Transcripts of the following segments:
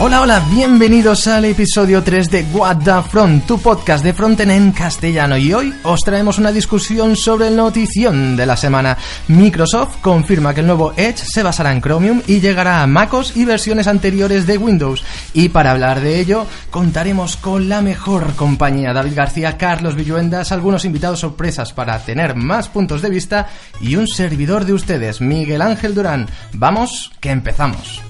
Hola, hola, bienvenidos al episodio 3 de What the Front, tu podcast de frontend en castellano. Y hoy os traemos una discusión sobre el notición de la semana. Microsoft confirma que el nuevo Edge se basará en Chromium y llegará a MacOS y versiones anteriores de Windows. Y para hablar de ello, contaremos con la mejor compañía: David García, Carlos Villuendas, algunos invitados sorpresas para tener más puntos de vista y un servidor de ustedes, Miguel Ángel Durán. Vamos, que empezamos.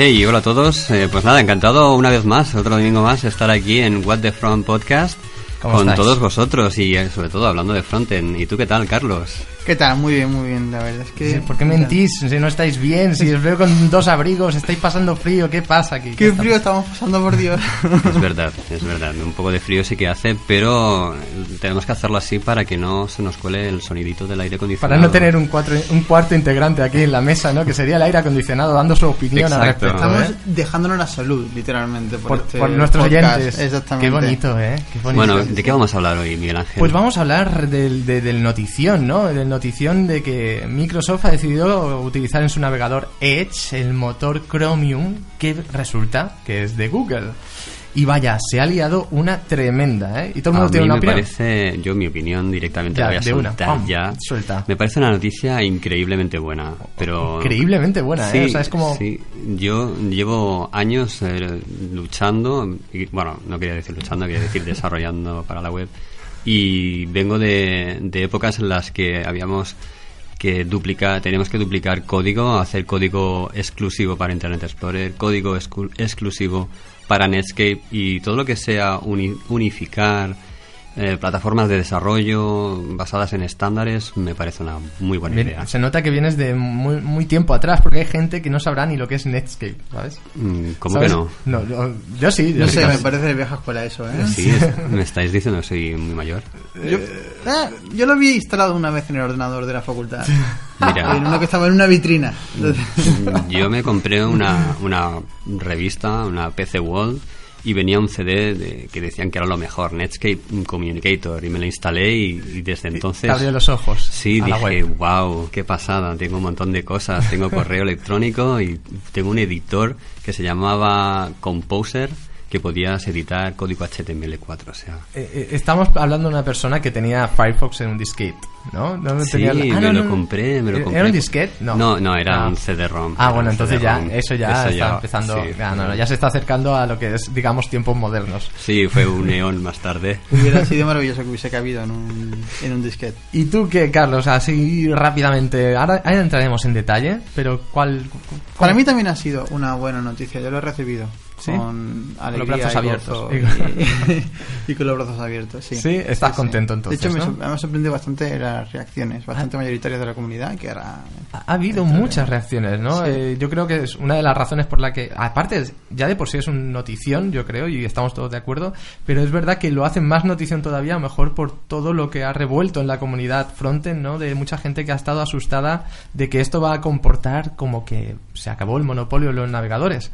Hey, hola a todos. Eh, pues nada, encantado una vez más, otro domingo más, estar aquí en What the Front Podcast con todos vosotros y eh, sobre todo hablando de frontend. ¿Y tú qué tal, Carlos? ¿Qué tal? Muy bien, muy bien, la verdad es que... ¿Por qué mentís? Si no estáis bien, si os veo con dos abrigos, estáis pasando frío, ¿qué pasa aquí? ¿Qué, frío estamos pasando, por Dios? Es verdad, es verdad. Un poco de frío sí que hace, pero tenemos que hacerlo así para que no se nos cuele el sonidito del aire acondicionado. Para no tener un, un cuarto integrante aquí en la mesa, ¿no? Que sería el aire acondicionado dando su opinión al respecto. Estamos ¿eh? dejándonos la salud, literalmente, por, por, este nuestros oyentes. Exactamente. Qué bonito, ¿eh? Qué bonito. Bueno, ¿de qué vamos a hablar hoy, Miguel Ángel? Pues vamos a hablar del, del notición, ¿no? Del notición de que Microsoft ha decidido utilizar en su navegador Edge el motor Chromium que resulta que es de Google. Y vaya, se ha liado una tremenda, ¿eh? Y todo el mundo tiene una me parece, yo mi opinión directamente la voy a soltar ya. Suelta. Me parece una noticia increíblemente buena, pero... Increíblemente buena, ¿eh? O sea, es como... Sí, yo llevo años eh, luchando, y, bueno, no quería decir luchando, quería decir desarrollando para la web, y vengo de, épocas en las que habíamos que duplicar, tenemos que duplicar código, hacer código exclusivo para Internet Explorer, código exclusivo para Netscape y todo lo que sea unificar eh, plataformas de desarrollo basadas en estándares me parece una muy buena idea. Se nota que vienes de muy, muy tiempo atrás porque hay gente que no sabrá ni lo que es Netscape, ¿sabes? Mm, ¿Cómo que no? no yo, sí. Yo no sé, me parece de vieja escuela eso, ¿eh? Sí, me estáis diciendo que soy muy mayor. Yo, eh, yo lo había instalado una vez en el ordenador de la facultad. Mira. En uno que estaba en una vitrina. Mm, yo me compré una, una revista, una PC World y venía un CD de, que decían que era lo mejor, Netscape Communicator, y me lo instalé y, desde entonces... abrió los ojos. Sí, dije, wow, qué pasada, tengo un montón de cosas, tengo correo electrónico y tengo un editor que se llamaba Composer que podías editar código HTML4. O sea. Eh, eh, estamos hablando de una persona que tenía Firefox en un disquete, ¿no? no sí, ah, me lo compré, me lo compré. ¿Era un disquete? No, no, no era ah. un CD-ROM. Ah, bueno, entonces ya, eso ya está empezando, ya, ya se está acercando a lo que es, digamos, tiempos modernos. Sí, fue un neón más tarde. Hubiera sido maravilloso que hubiese cabido en un, en un disquete. ¿Y tú qué, Carlos? Así rápidamente, ahora, entraremos en detalle, pero ¿cuál, ¿cuál? Para mí también ha sido una buena noticia, yo lo he recibido con alegría los brazos abiertos. y, con los brazos abiertos sí, sí estás contento entonces de hecho me, ha sorprendido bastante las reacciones bastante ah. mayoritarias de la comunidad que ahora ha habido muchas reacciones no eh, yo creo que es una de las razones por la que aparte ya de por sí es un notición yo creo y estamos todos de acuerdo pero es verdad que lo hacen más notición todavía mejor por todo lo que ha revuelto en la comunidad frontend no de mucha gente que ha estado asustada de que esto va a comportar como que se acabó el monopolio de los navegadores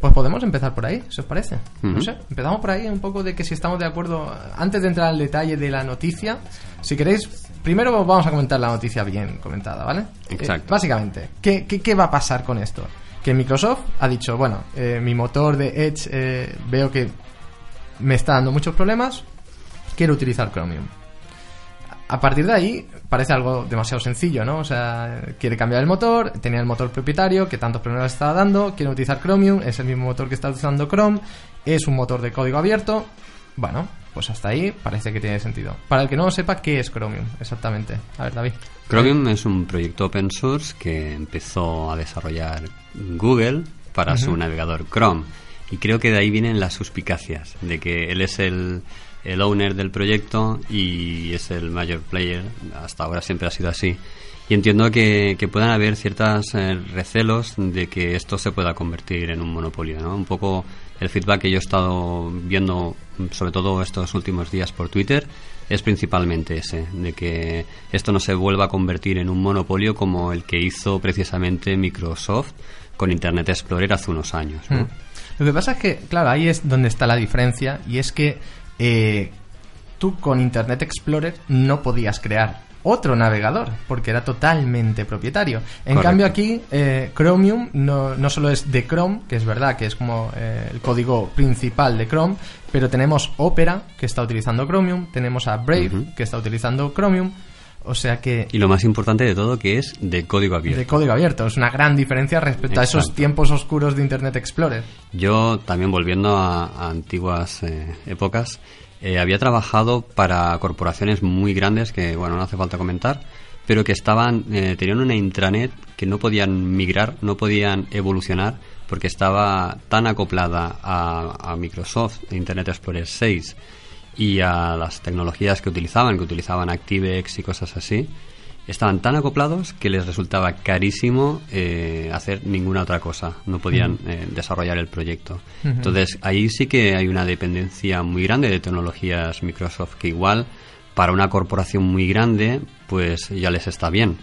pues podemos empezar por ahí, si os parece. No sé, empezamos por ahí un poco de que si estamos de acuerdo, antes de entrar al detalle de la noticia, si queréis, primero vamos a comentar la noticia bien comentada, ¿vale? Exacto. Eh, básicamente, ¿qué, ¿qué, va a pasar con esto? Que Microsoft ha dicho, bueno, eh, mi motor de Edge eh, veo que me está dando muchos problemas, quiero utilizar Chromium. A partir de ahí, parece algo demasiado sencillo, ¿no? O sea, quiere cambiar el motor, tenía el motor propietario que tantos problemas estaba dando, quiere utilizar Chromium, es el mismo motor que está utilizando Chrome, es un motor de código abierto. Bueno, pues hasta ahí parece que tiene sentido. Para el que no lo sepa, ¿qué es Chromium exactamente? A ver, David. Chromium es un proyecto open source que empezó a desarrollar Google para su navegador Chrome. Y creo que de ahí vienen las suspicacias, de que él es el el owner del proyecto y es el mayor player. Hasta ahora siempre ha sido así. Y entiendo que, que puedan haber ciertos eh, recelos de que esto se pueda convertir en un monopolio. ¿no? Un poco el feedback que yo he estado viendo, sobre todo estos últimos días por Twitter, es principalmente ese, de que esto no se vuelva a convertir en un monopolio como el que hizo precisamente Microsoft con Internet Explorer hace unos años. ¿no? Hmm. Lo que pasa es que, claro, ahí es donde está la diferencia y es que eh, tú con Internet Explorer no podías crear otro navegador, porque era totalmente propietario. En Correcto. cambio aquí, eh, Chromium no, no solo es de Chrome, que es verdad que es como eh, el código principal de Chrome, pero tenemos Opera, que está utilizando Chromium, tenemos a Brave, que está utilizando Chromium, o sea que Y lo más importante de todo, que es de código abierto. de código abierto, es una gran diferencia respecto a esos tiempos oscuros de Internet Explorer. Yo también volviendo a, a antiguas eh, épocas, eh, había trabajado para corporaciones muy grandes que, bueno, no hace falta comentar, pero que estaban, eh, tenían una intranet que no podían migrar, no podían evolucionar porque estaba tan acoplada a, a Microsoft Internet Explorer 6 y a las tecnologías que utilizaban, que utilizaban ActiveX y cosas así, estaban tan acoplados que les resultaba carísimo eh, hacer ninguna otra cosa. No podían eh, desarrollar el proyecto. Entonces, ahí sí que hay una dependencia muy grande de tecnologías Microsoft, que igual para una corporación muy grande, pues ya les está bien.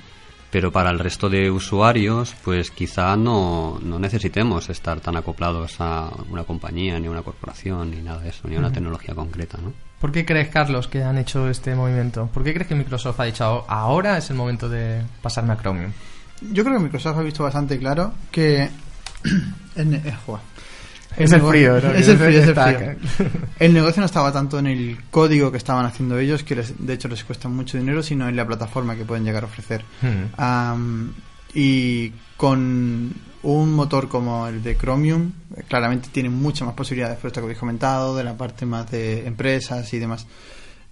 Pero para el resto de usuarios, pues quizá no, no necesitemos estar tan acoplados a una compañía, ni a una corporación, ni nada de eso, ni a una tecnología concreta, ¿no? ¿Por qué crees, Carlos, que han hecho este movimiento? ¿Por qué crees que Microsoft ha dicho ahora es el momento de pasarme a Chromium? Yo creo que Microsoft ha visto bastante claro que. el ne- eh, joder. Es el frío, ¿no? Es el frío, es el frío. El negocio no estaba tanto en el código que estaban haciendo ellos, que les- de hecho les cuesta mucho dinero, sino en la plataforma que pueden llegar a ofrecer. Hmm. Am, y con un motor como el de Chromium, eh, claramente tiene muchas más posibilidades, por esto que habéis comentado, de la parte más de empresas y demás.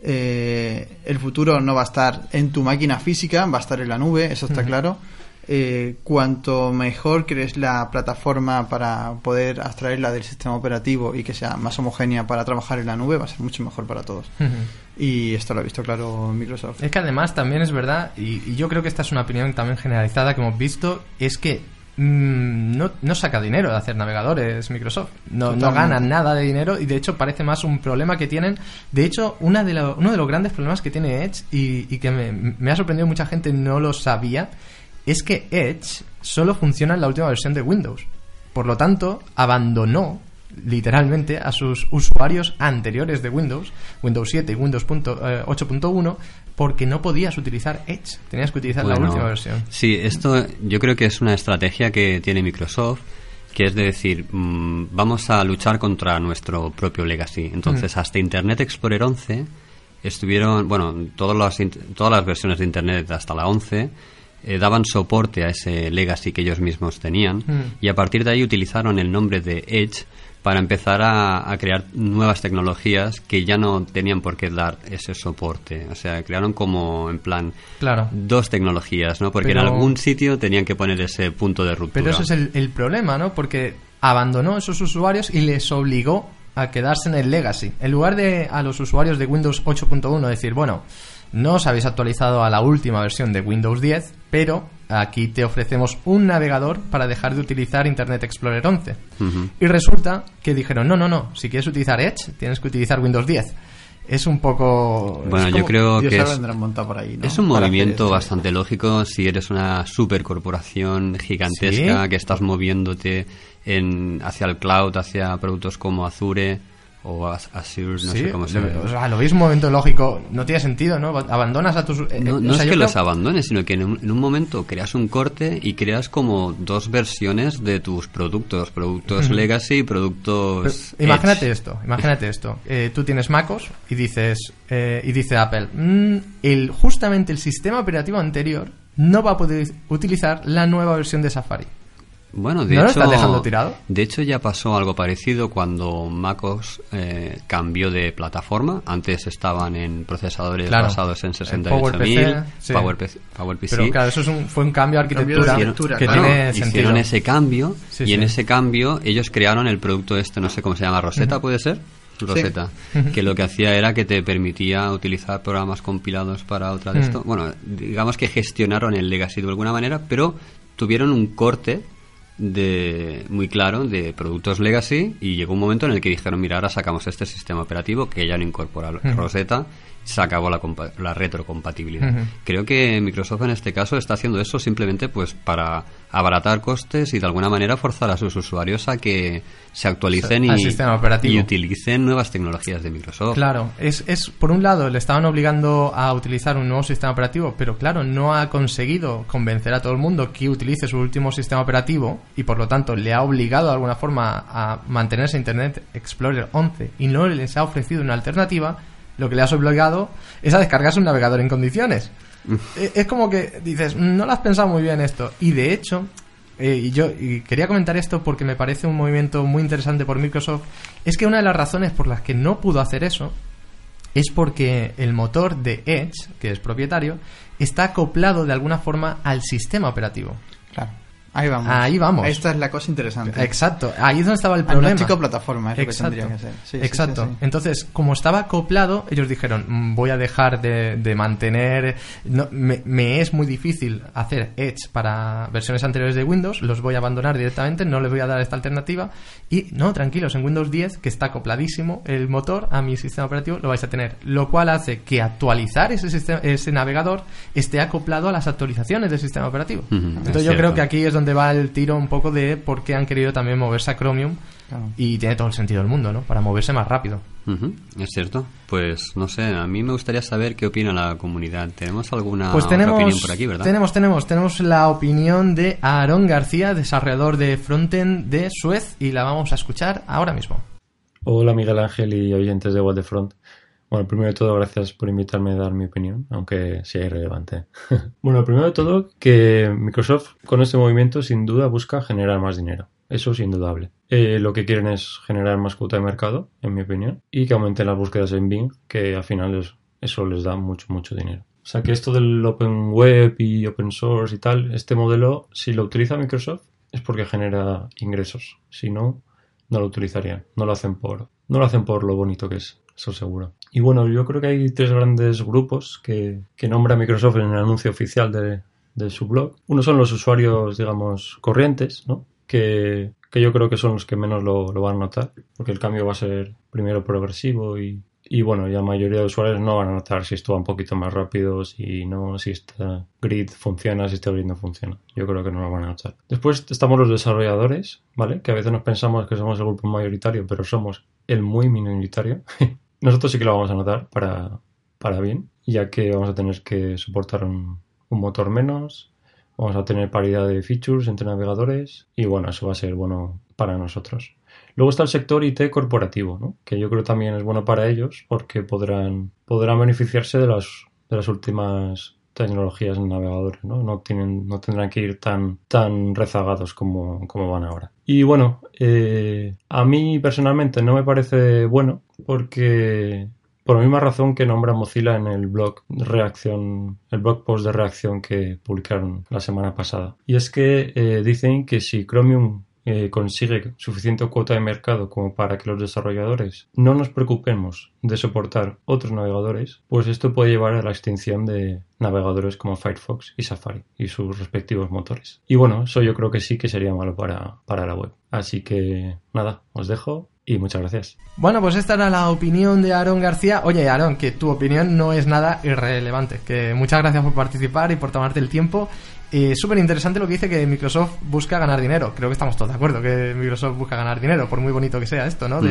Eh, el futuro no va a estar en tu máquina física, va a estar en la nube, eso está Ujú. claro. Eh, cuanto mejor crees la plataforma para poder abstraerla del sistema operativo y que sea más homogénea para trabajar en la nube, va a ser mucho mejor para todos. Y esto lo ha visto claro Microsoft. Es que además también es verdad, y, y yo creo que esta es una opinión también generalizada que hemos visto, es que mm, no, no saca dinero de hacer navegadores Microsoft. No, no ganan nada de dinero y de hecho parece más un problema que tienen. De hecho, una de lo- uno de los grandes problemas que tiene Edge y, y que me, me ha sorprendido mucha gente no lo sabía, es que Edge solo funciona en la última versión de Windows. Por lo tanto, abandonó literalmente a sus usuarios anteriores de Windows, Windows 7 y Windows punto- eh, 8.1, porque no podías utilizar Edge, tenías que utilizar la última versión. Sí, esto yo creo que es una estrategia que tiene Microsoft, que es de decir, mm, vamos a luchar contra nuestro propio legacy. Entonces, hasta Internet Explorer 11 estuvieron, bueno, todas las, todas las versiones de Internet hasta la 11 eh, daban soporte a ese legacy que ellos mismos tenían Mm. y a partir de ahí utilizaron el nombre de Edge para empezar a, a crear nuevas tecnologías que ya no tenían por qué dar ese soporte. O sea, crearon como en plan Claro. dos tecnologías, ¿no? Porque Pero- en algún sitio tenían que poner ese punto de ruptura. Pero ese es el, el problema, ¿no? Porque abandonó a esos usuarios y les obligó a quedarse en el legacy. En lugar de a los usuarios de Windows 8.1 decir, bueno, no os habéis actualizado a la última versión de Windows 10, pero aquí te ofrecemos un navegador para dejar de utilizar Internet Explorer 11. Ujú. Y resulta que dijeron, no, no, no, si quieres utilizar Edge, tienes que utilizar Windows 10. Es un poco... Bueno, yo creo Dios que es, por ahí, ¿no? es un Para movimiento bastante lógico si eres una supercorporación gigantesca ¿Sí? que estás moviéndote en, hacia el cloud, hacia productos como Azure o Az- Azure, no Sí, sé cómo se llama. o sea, lo veis un momento lógico, no tiene sentido, ¿no? Abandonas a tus... eh, No, eh, no o sea, es que creo- los abandones, sino que en un, en un momento creas un corte y creas como dos versiones de tus productos, productos legacy y productos... Pero imagínate esto, imagínate esto. Eh, tú tienes MacOS y dices eh, y dice Apple, "Mm, el justamente el sistema operativo anterior no va a poder utilizar la nueva versión de Safari. Bueno, de ¿No lo hecho, estás dejando tirado? De hecho, ya pasó algo parecido cuando MacOS eh, cambió de plataforma. Antes estaban en procesadores Claro. basados en En 68.000, PowerPC, sí. PowerPC, PowerPC. Pero claro, eso es un- fue un cambio de Cambio de arquitectura arquitectura, que claro. tiene hicieron sentido. ese cambio Sí, y sí. en ese cambio ellos crearon el producto este, no sé cómo se llama, Rosetta, ¿puede ser? Rosetta, que lo que hacía era que te permitía utilizar programas compilados para otra de esto. Bueno, digamos que gestionaron el legacy de alguna manera, pero tuvieron un corte de muy claro de productos legacy y llegó un momento en el que dijeron mira ahora sacamos este sistema operativo que ya no incorpora Rosetta se acabó la, la retrocompatibilidad. Creo que Microsoft en este caso está haciendo eso simplemente pues para abaratar costes y de alguna manera forzar a sus usuarios a que se actualicen y, y, utilicen nuevas tecnologías de Microsoft. Claro, es, es por un lado le estaban obligando a utilizar un nuevo sistema operativo, pero claro, no ha conseguido convencer a todo el mundo que utilice su último sistema operativo y por lo tanto le ha obligado de alguna forma a mantenerse Internet Explorer 11 y no les ha ofrecido una alternativa lo que le has obligado es a descargarse un navegador en condiciones. E, es como que dices, no lo has pensado muy bien esto. Y de hecho, eh, y yo quería comentar esto porque me parece un movimiento muy interesante por Microsoft, es que una de las razones por las que no pudo hacer eso es porque el motor de Edge, que es propietario, está acoplado de alguna forma al sistema operativo. Claro. Ahí vamos. Ahí vamos. Esta es la cosa interesante. Exacto. Ahí es donde estaba el problema. chico plataforma, es Exacto. lo que tendría que ser. Exacto. Entonces, como estaba acoplado, ellos dijeron, mm, voy a dejar de, mantener... No, me, es muy difícil hacer Edge para versiones anteriores de Windows, los voy a abandonar directamente, no les voy a dar esta alternativa. Y, no, tranquilos, en Windows 10, que está acopladísimo el motor a mi sistema operativo, lo vais a tener. Lo cual hace que actualizar ese, sistema, ese navegador esté acoplado a las actualizaciones del sistema operativo. Entonces, yo creo que aquí es donde va el tiro un poco de por qué han querido también moverse a Chromium. Y tiene todo el sentido del mundo, ¿no? Para moverse más rápido. Es cierto. Pues no sé, a mí me gustaría saber qué opina la comunidad. ¿Tenemos alguna pues opinión por aquí, verdad? Tenemos, tenemos. Tenemos la opinión de Aaron García, desarrollador de Frontend de Suez, y la vamos a escuchar ahora mismo. Hola Miguel Ángel y oyentes de What the Front. Bueno, primero de todo, gracias por invitarme a dar mi opinión, aunque sea irrelevante. bueno, primero de todo, que Microsoft con este movimiento sin duda busca generar más dinero. Eso es indudable. Eh, lo que quieren es generar más cuota de mercado, en mi opinión, y que aumenten las búsquedas en Bing, que al final eso les da mucho, mucho dinero. O sea que esto del Open Web y Open Source y tal, este modelo, si lo utiliza Microsoft, es porque genera ingresos. Si no, no lo utilizarían. No lo hacen por, no lo hacen por lo bonito que es eso seguro. Y bueno, yo creo que hay tres grandes grupos que, que nombra Microsoft en el anuncio oficial de, de su blog. Uno son los usuarios, digamos, corrientes, ¿no? Que, que yo creo que son los que menos lo, lo, van a notar, porque el cambio va a ser primero progresivo y, y bueno, ya la mayoría de usuarios no van a notar si esto va un poquito más rápido, si no, si este grid funciona, si este grid no funciona. Yo creo que no lo van a notar. Después estamos los desarrolladores, ¿vale? Que a veces nos pensamos que somos el grupo mayoritario, pero somos el muy minoritario. Nosotros sí que lo vamos a notar para, para bien, ya que vamos a tener que soportar un, motor menos, vamos a tener paridad de features entre navegadores y bueno, eso va a ser bueno para nosotros. Luego está el sector IT corporativo, ¿no? que yo creo también es bueno para ellos porque podrán, podrán beneficiarse de las, de las últimas tecnologías en navegadores, ¿no? No, tienen, no tendrán que ir tan, tan rezagados como, como van ahora. Y bueno, eh, a mí personalmente no me parece bueno porque por la misma razón que nombra Mozilla en el blog reacción, el blog post de reacción que publicaron la semana pasada. Y es que eh, dicen que si Chromium eh, consigue suficiente cuota de mercado como para que los desarrolladores no nos preocupemos de soportar otros navegadores, pues esto puede llevar a la extinción de navegadores como Firefox y Safari y sus respectivos motores. Y bueno, eso yo creo que sí que sería malo para, para la web. Así que nada, os dejo y muchas gracias. Bueno, pues esta era la opinión de Aaron García. Oye, Aaron, que tu opinión no es nada irrelevante. Que muchas gracias por participar y por tomarte el tiempo. Y súper interesante lo que dice que Microsoft busca ganar dinero. Creo que estamos todos de acuerdo que Microsoft busca ganar dinero, por muy bonito que sea esto, ¿no?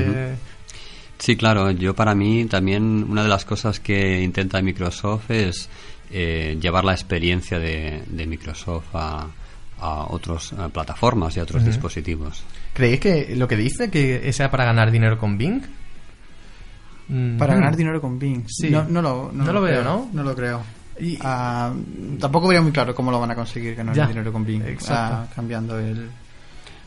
Sí, claro. Yo para mí también una de las cosas que intenta Microsoft es eh, llevar la experiencia de, Microsoft a, a otras plataformas y a otros dispositivos. ¿Creéis que lo que dice que sea para ganar dinero con Bing? Para ganar dinero con Bing. Sí. No, lo, no, lo, veo, ¿no? No lo creo. Y, ah, tampoco vería muy claro cómo lo van a conseguir ganar dinero con Bing. Ah, cambiando el.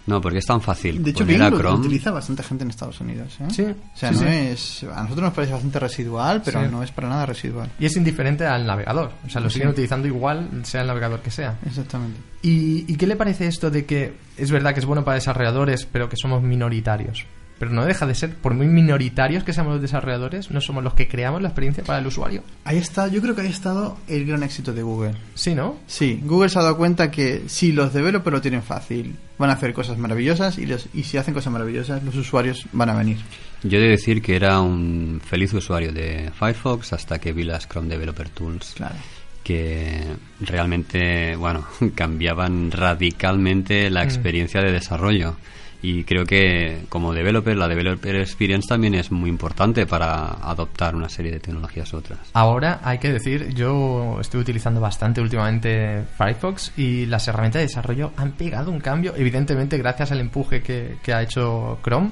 No, porque es tan fácil. De hecho, Bing lo, utiliza bastante gente en Estados Unidos. ¿eh? Sí. O sea, no es. A nosotros nos parece bastante residual, pero no es para nada residual. Y es indiferente al navegador. O sea, lo siguen utilizando igual, sea el navegador que sea. Exactamente. ¿Y, ¿Y qué le parece esto de que es verdad que es bueno para desarrolladores, pero que somos minoritarios? Pero no deja de ser, por muy minoritarios que seamos los desarrolladores, no somos los que creamos la experiencia para el usuario. Ahí está, yo creo que ahí ha estado el gran éxito de Google. Sí, ¿no? Sí, Google se ha dado cuenta que si los developers lo tienen fácil, van a hacer cosas maravillosas y, los, y si hacen cosas maravillosas, los usuarios van a venir. Yo he de decir que era un feliz usuario de Firefox hasta que vi las Chrome Developer Tools. Claro. que realmente, bueno, cambiaban radicalmente la Mm. experiencia de desarrollo. Y creo que como developer, la developer experience también es muy importante para adoptar una serie de tecnologías otras. Ahora hay que decir, yo estoy utilizando bastante últimamente Firefox y las herramientas de desarrollo han pegado un cambio, evidentemente gracias al empuje que, que ha hecho Chrome.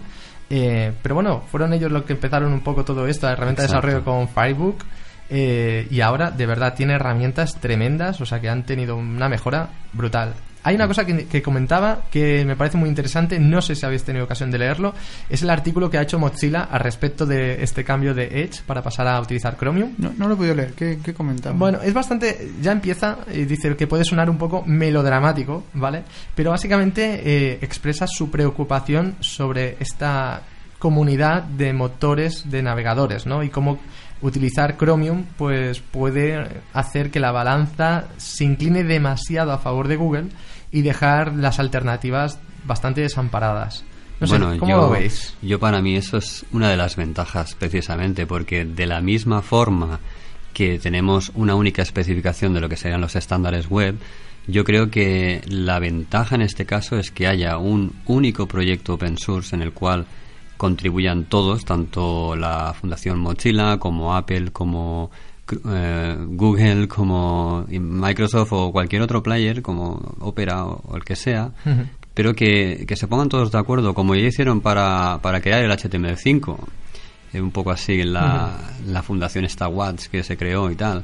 Eh, pero bueno, fueron ellos los que empezaron un poco todo esto, la herramienta de desarrollo con Firebook. eh, y ahora de verdad tiene herramientas tremendas, o sea que han tenido una mejora brutal. Hay una cosa que, que comentaba que me parece muy interesante, no sé si habéis tenido ocasión de leerlo, es el artículo que ha hecho Mozilla al respecto de este cambio de Edge para pasar a utilizar Chromium. No, no lo he podido leer, ¿qué, qué comentaba? Bueno, es bastante. Ya empieza, y dice que puede sonar un poco melodramático, ¿vale? Pero básicamente eh, expresa su preocupación sobre esta comunidad de motores de navegadores, ¿no? Y cómo utilizar Chromium pues puede hacer que la balanza se incline demasiado a favor de Google y dejar las alternativas bastante desamparadas. No sé, bueno, ¿cómo yo, lo veis? yo para mí eso es una de las ventajas precisamente porque de la misma forma que tenemos una única especificación de lo que serían los estándares web, yo creo que la ventaja en este caso es que haya un único proyecto open source en el cual contribuyan todos, tanto la Fundación Mozilla como Apple, como eh, Google, como Microsoft o cualquier otro player, como Opera o, o el que sea, pero que, que se pongan todos de acuerdo, como ya hicieron para, para crear el HTML5. Eh, un poco así la, la fundación Watts que se creó y tal.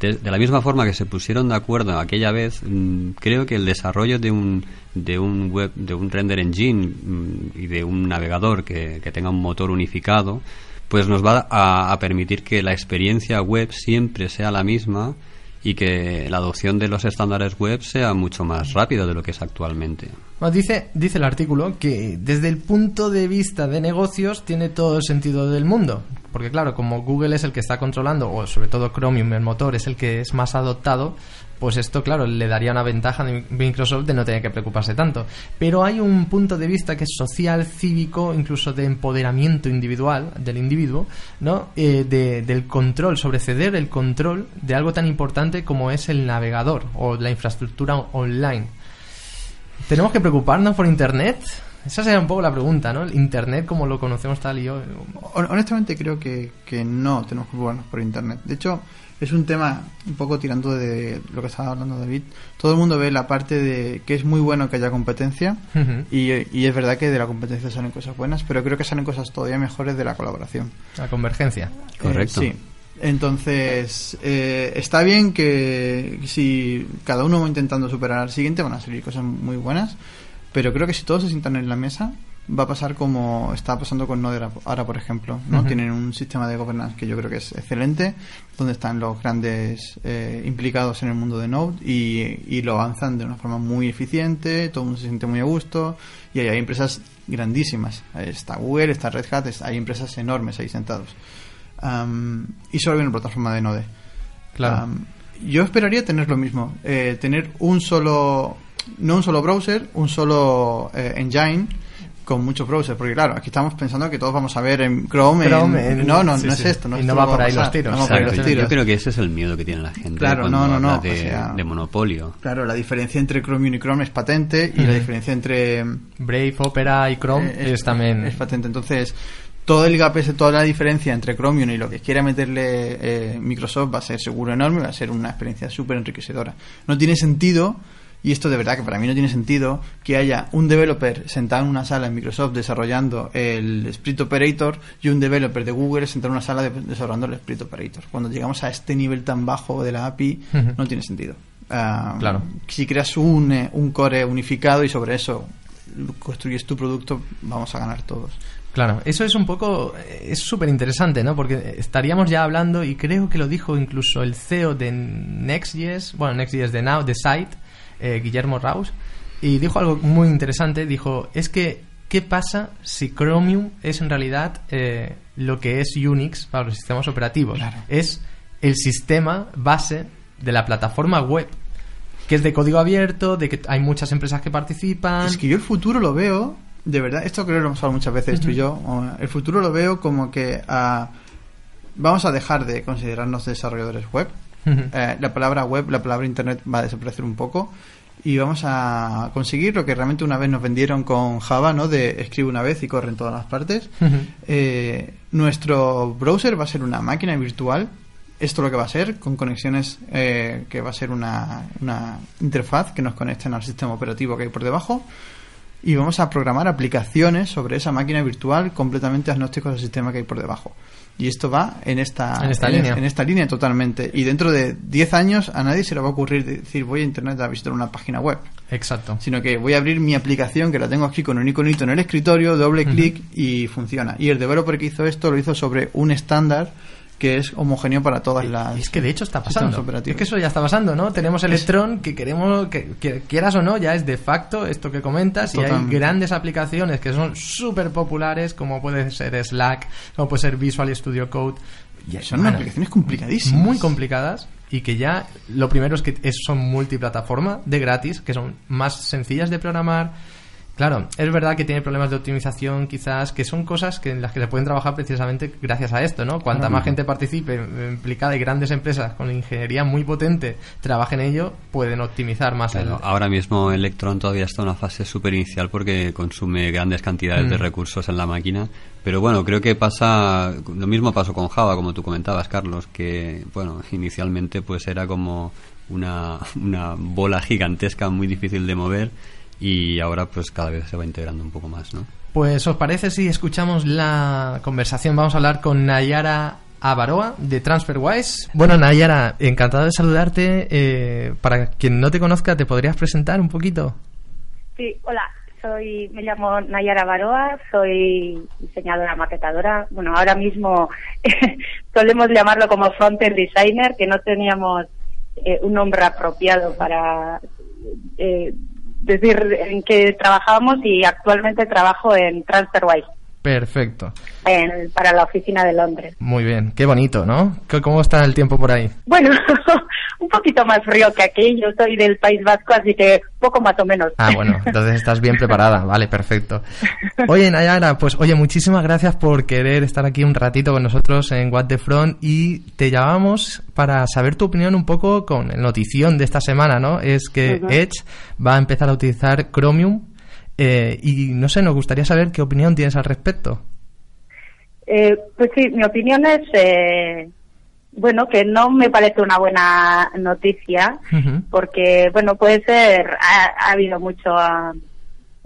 De, de la misma forma que se pusieron de acuerdo aquella vez, mm, creo que el desarrollo de un, de un web, de un render engine mm, y de un navegador que, que tenga un motor unificado, pues nos va a, permitir que la experiencia web siempre sea la misma y que la adopción de los estándares web sea mucho más rápida de lo que es actualmente. Dice, dice el artículo que desde el punto de vista de negocios tiene todo el sentido del mundo. Porque claro, como Google es el que está controlando, o sobre todo Chromium, el motor, es el que es más adoptado, pues esto, claro, le daría una ventaja a Microsoft de no tener que preocuparse tanto. Pero hay un punto de vista que es social, cívico, incluso de empoderamiento individual del individuo, ¿no? Eh, de- del control, sobre ceder el control de algo tan importante como es el navegador o la infraestructura online. ¿Tenemos que preocuparnos por Internet? Esa sería un poco la pregunta, ¿no? El Internet como lo conocemos tal y yo. Hon- Honestamente creo que, que no tenemos que preocuparnos por Internet. De hecho, es un tema un poco tirando de lo que estaba hablando David. Todo el mundo ve la parte de que es muy bueno que haya competencia Ujú. y, y es verdad que de la competencia salen cosas buenas, pero creo que salen cosas todavía mejores de la colaboración. La convergencia. Correcto. Eh, sí. Entonces, eh, está bien que si cada uno va intentando superar al siguiente, van a salir cosas muy buenas, pero creo que si todos se sientan en la mesa, va a pasar como está pasando con Node ahora, por ejemplo. ¿no? Tienen un sistema de governance que yo creo que es excelente, donde están los grandes eh, implicados en el mundo de Node y, y lo avanzan de una forma muy eficiente, todo el mundo se siente muy a gusto y hay, hay empresas grandísimas. Está Google, está Red Hat, hay empresas enormes ahí sentados. Am, y solo hay una plataforma de Node. Claro. Yo esperaría tener lo mismo, eh, tener un solo, no un solo browser, un solo eh, engine con muchos browsers, porque claro, aquí estamos pensando que todos vamos a ver en Chrome, Chrome, en- no, no, sí, no sí. es esto, no, Y no va por ahí los tiros. no Exacto. los Yo creo que ese es el miedo que tiene la gente Claro, cuando no, no, habla no, de, o sea- de monopolio. Claro, la diferencia entre Chromium y Chrome es patente y la diferencia entre Brave, Opera y Chrome eh, es, también. es patente. Entonces, todo el gap, ese, toda la diferencia entre Chromium y lo que quiera meterle eh, Microsoft va a ser seguro enorme, va a ser una experiencia súper enriquecedora. No tiene sentido, y esto de verdad que para mí no tiene sentido, que haya un developer sentado en una sala en Microsoft desarrollando el Split Operator y un developer de Google sentado en una sala de- desarrollando el Split Operator. Cuando llegamos a este nivel tan bajo de la API, no tiene sentido. Ah, Claro. Si creas un, eh, un core unificado y sobre eso construyes tu producto, vamos a ganar todos. Claro, eso es un poco, eh, es súper interesante, ¿no? Porque estaríamos ya hablando, y creo que lo dijo incluso el CEO de Next.js, bueno, Next.js de Now, de Site, eh, Guillermo Raus, y dijo algo muy interesante, dijo, es que ¿qué pasa si Chromium es en realidad eh, lo que es Unix para los sistemas operativos? Es el sistema base de la plataforma web, que es de código abierto, de que hay muchas empresas que participan. Es que yo el futuro lo veo, de verdad, esto creo que lo hemos hablado muchas veces tú y yo, el futuro lo veo como que ah, vamos a dejar de considerarnos desarrolladores web. Eh, la palabra web, la palabra internet va a desaparecer un poco y vamos a conseguir lo que realmente una vez nos vendieron con Java, ¿no? De escribe una vez y corre en todas las partes. Eh, nuestro browser va a ser una máquina virtual. Esto lo que va a ser, con conexiones eh, que va a ser una, una interfaz que nos conecten al sistema operativo que hay por debajo. Y vamos a programar aplicaciones sobre esa máquina virtual completamente agnósticos al sistema que hay por debajo. Y esto va en esta, en esta línea. En esta línea totalmente. Y dentro de 10 años a nadie se le va a ocurrir decir voy a internet a visitar una página web. Exacto. Sino que voy a abrir mi aplicación que la tengo aquí con un iconito en el escritorio, doble clic y funciona. Y el developer que hizo esto lo hizo sobre un estándar que es homogéneo para todas las. Es que de hecho está pasando. Es que eso ya está pasando, ¿no? Tenemos Electron que queremos, que, quieras o no, ya es de facto esto que comentas. Y hay grandes aplicaciones que son súper populares, como puede ser Slack, como puede ser Visual Studio Code. Y son aplicaciones complicadísimas. Muy complicadas y que ya lo primero es que son multiplataforma de gratis, que son más sencillas de programar Claro, es verdad que tiene problemas de optimización, quizás, que son cosas que en las que se pueden trabajar precisamente gracias a esto, ¿no? Cuanta más gente participe, implicada y grandes empresas con ingeniería muy potente trabajen en ello, pueden optimizar más. Ahora mismo Electron todavía está en una fase súper inicial porque consume grandes cantidades de mm. recursos en la máquina. Pero bueno, creo que pasa, lo mismo pasó con Java, como tú comentabas, Carlos, que, bueno, inicialmente pues era como una, una bola gigantesca muy difícil de mover y ahora pues cada vez se va integrando un poco más, ¿no? Pues os parece si escuchamos la conversación, vamos a hablar con Nayara Avaroa de TransferWise. Bueno, Nayara, encantado de saludarte. Eh, para quien no te conozca, ¿te podrías presentar un poquito? Sí, hola, soy, me llamo Nayara Avaroa, soy diseñadora maquetadora. Bueno, ahora mismo solemos llamarlo como frontend designer, que no teníamos eh, un nombre apropiado para eh, decir en qué trabajábamos y actualmente trabajo en TransferWise. Perfecto. para la oficina de Londres. Muy bien, qué bonito, ¿no? ¿Cómo está el tiempo por ahí? Bueno, un poquito más frío que aquí. Yo soy del País Vasco, así que poco más o menos. Ah, bueno, entonces estás bien preparada. Vale, perfecto. Oye, Nayara, pues oye, muchísimas gracias por querer estar aquí un ratito con nosotros en What the Front y te llamamos para saber tu opinión un poco con la notición de esta semana, ¿no? Es que Edge va a empezar a utilizar Chromium eh, y no sé, nos gustaría saber qué opinión tienes al respecto. Eh, pues sí, mi opinión es, eh, bueno, que no me parece una buena noticia, porque, bueno, puede ser, ha, habido mucho,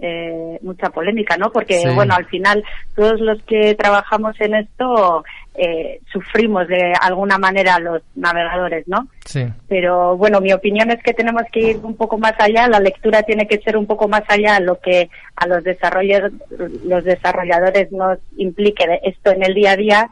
eh, mucha polémica, ¿no? Porque, bueno, al final todos los que trabajamos en esto eh, sufrimos de alguna manera los navegadores, ¿no? Sí. Pero bueno, mi opinión es que tenemos que ir un poco más allá, la lectura tiene que ser un poco más allá lo que a los desarrolladores, los desarrolladores nos implique esto en el día a día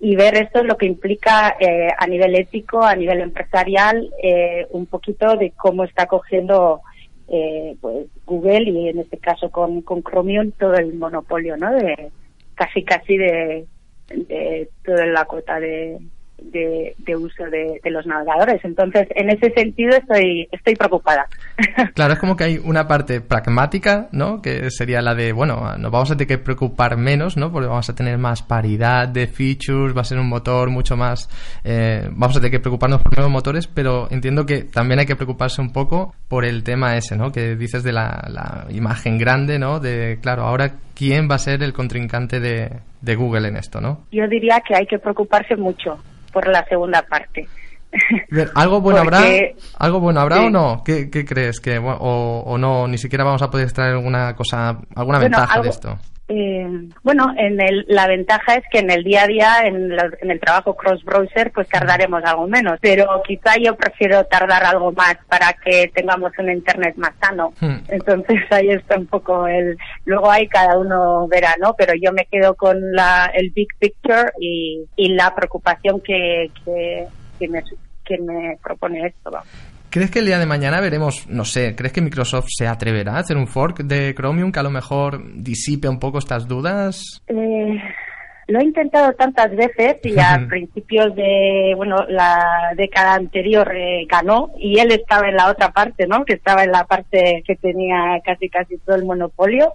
y ver esto lo que implica eh, a nivel ético, a nivel empresarial, eh, un poquito de cómo está cogiendo eh, pues Google y en este caso con, con Chromium todo el monopolio, ¿no? De casi casi de de toda la cuota de, de, uso de, los navegadores. Entonces, en ese sentido estoy, estoy preocupada. Claro, es como que hay una parte pragmática, ¿no? Que sería la de, bueno, nos vamos a tener que preocupar menos, ¿no? Porque vamos a tener más paridad de features, va a ser un motor mucho más... Eh, vamos a tener que preocuparnos por nuevos motores, pero entiendo que también hay que preocuparse un poco por el tema ese, ¿no? Que dices de la, la imagen grande, ¿no? De, claro, ahora quién va a ser el contrincante de, de Google en esto, ¿no? Yo diría que hay que preocuparse mucho por la segunda parte. ¿Algo bueno habrá? ¿Algo bueno habrá o no? ¿Qué, crees? que o, o, no? Ni siquiera vamos a poder extraer alguna cosa, alguna ventaja de esto. Eh, bueno, en el, la ventaja es que en el día a día, en, en, el trabajo cross-browser, pues tardaremos algo menos. Pero quizá yo prefiero tardar algo más para que tengamos un Internet más sano. Hmm. Entonces ahí está un poco el... Luego hay cada uno verá, ¿no? Pero yo me quedo con la, el big picture y, y la preocupación que, que, que, me, que me propone esto. ¿Crees que el día de mañana veremos, no sé, crees que Microsoft se atreverá a hacer un fork de Chromium que a lo mejor disipe un poco estas dudas? Eh, lo he intentado tantas veces y a principios de, bueno, la década anterior eh, ganó y él estaba en la otra parte, ¿no? Que estaba en la parte que tenía casi casi todo el monopolio.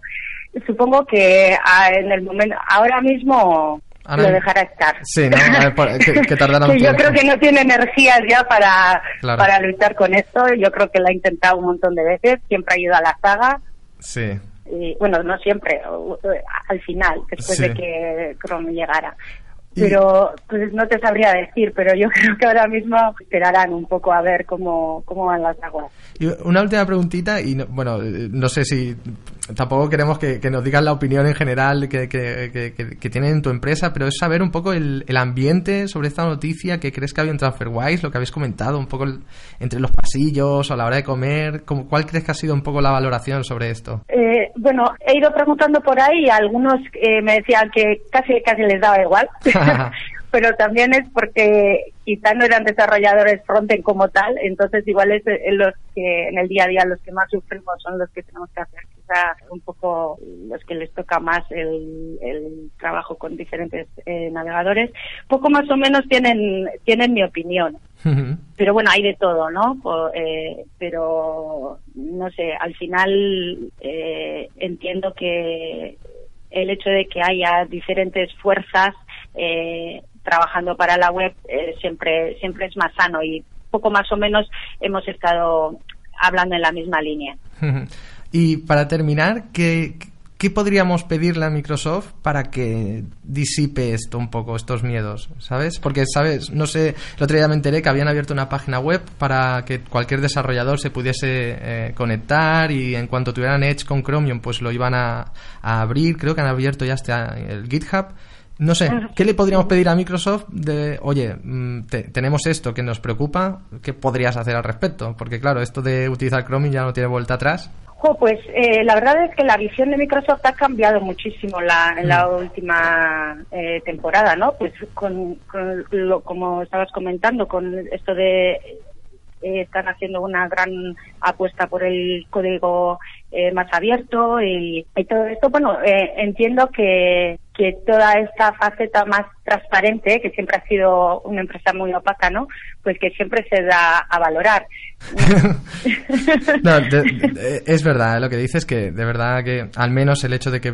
Supongo que ah, en el momento, ahora mismo lo dejará estar. Sí, ¿no? que, un Yo creo que no tiene energías ya para, para luchar con esto. Yo creo que lo ha intentado un montón de veces. Siempre ha ido a la saga. Sí y bueno, no siempre, al final, después de que Chrome llegara. Pero pues no te sabría decir, pero yo creo que ahora mismo esperarán un poco a ver cómo, cómo van las aguas. Y una última preguntita, y bueno, no sé si tampoco queremos que, nos digas la opinión en general que, que, que, tienen en tu empresa, pero es saber un poco el, el, ambiente sobre esta noticia, que crees que había en TransferWise, lo que habéis comentado, un poco entre los pasillos o a la hora de comer, ¿cuál crees que ha sido un poco la valoración sobre esto? Eh, bueno, he ido preguntando por ahí y algunos eh, me decían que casi, casi les daba igual. pero también es porque quizá no eran desarrolladores frontend como tal, entonces igual es los que en el día a día los que más sufrimos son los que tenemos que hacer quizá un poco los que les toca más el, el trabajo con diferentes eh, navegadores, poco más o menos tienen tienen mi opinión. Pero bueno, hay de todo, ¿no? Eh, pero no sé, al final eh, entiendo que el hecho de que haya diferentes fuerzas eh, trabajando para la web eh, siempre siempre es más sano y poco más o menos hemos estado hablando en la misma línea. Y para terminar, ¿qué, ¿qué podríamos pedirle a Microsoft para que disipe esto un poco, estos miedos? ¿Sabes? Porque, ¿sabes? No sé, el otro día me enteré que habían abierto una página web para que cualquier desarrollador se pudiese eh, conectar y en cuanto tuvieran Edge con Chromium, pues lo iban a, a abrir. Creo que han abierto ya hasta el GitHub no sé, ¿qué le podríamos pedir a Microsoft de, oye, mm, tenemos esto que nos preocupa, ¿qué podrías hacer al respecto? Porque claro, esto de utilizar Chrome ya no tiene vuelta atrás. pues eh, la verdad es que la visión de Microsoft ha cambiado muchísimo la, en la mm. última eh, temporada, ¿no? Pues con, lo, como estabas comentando, con esto de eh, están haciendo una gran apuesta por el código más abierto y, y, todo esto, bueno, entiendo que, que toda esta faceta más transparente, que siempre ha sido una empresa muy opaca, ¿no? Pues que siempre se da a valorar. es verdad, lo que dices que de verdad que al menos el hecho de que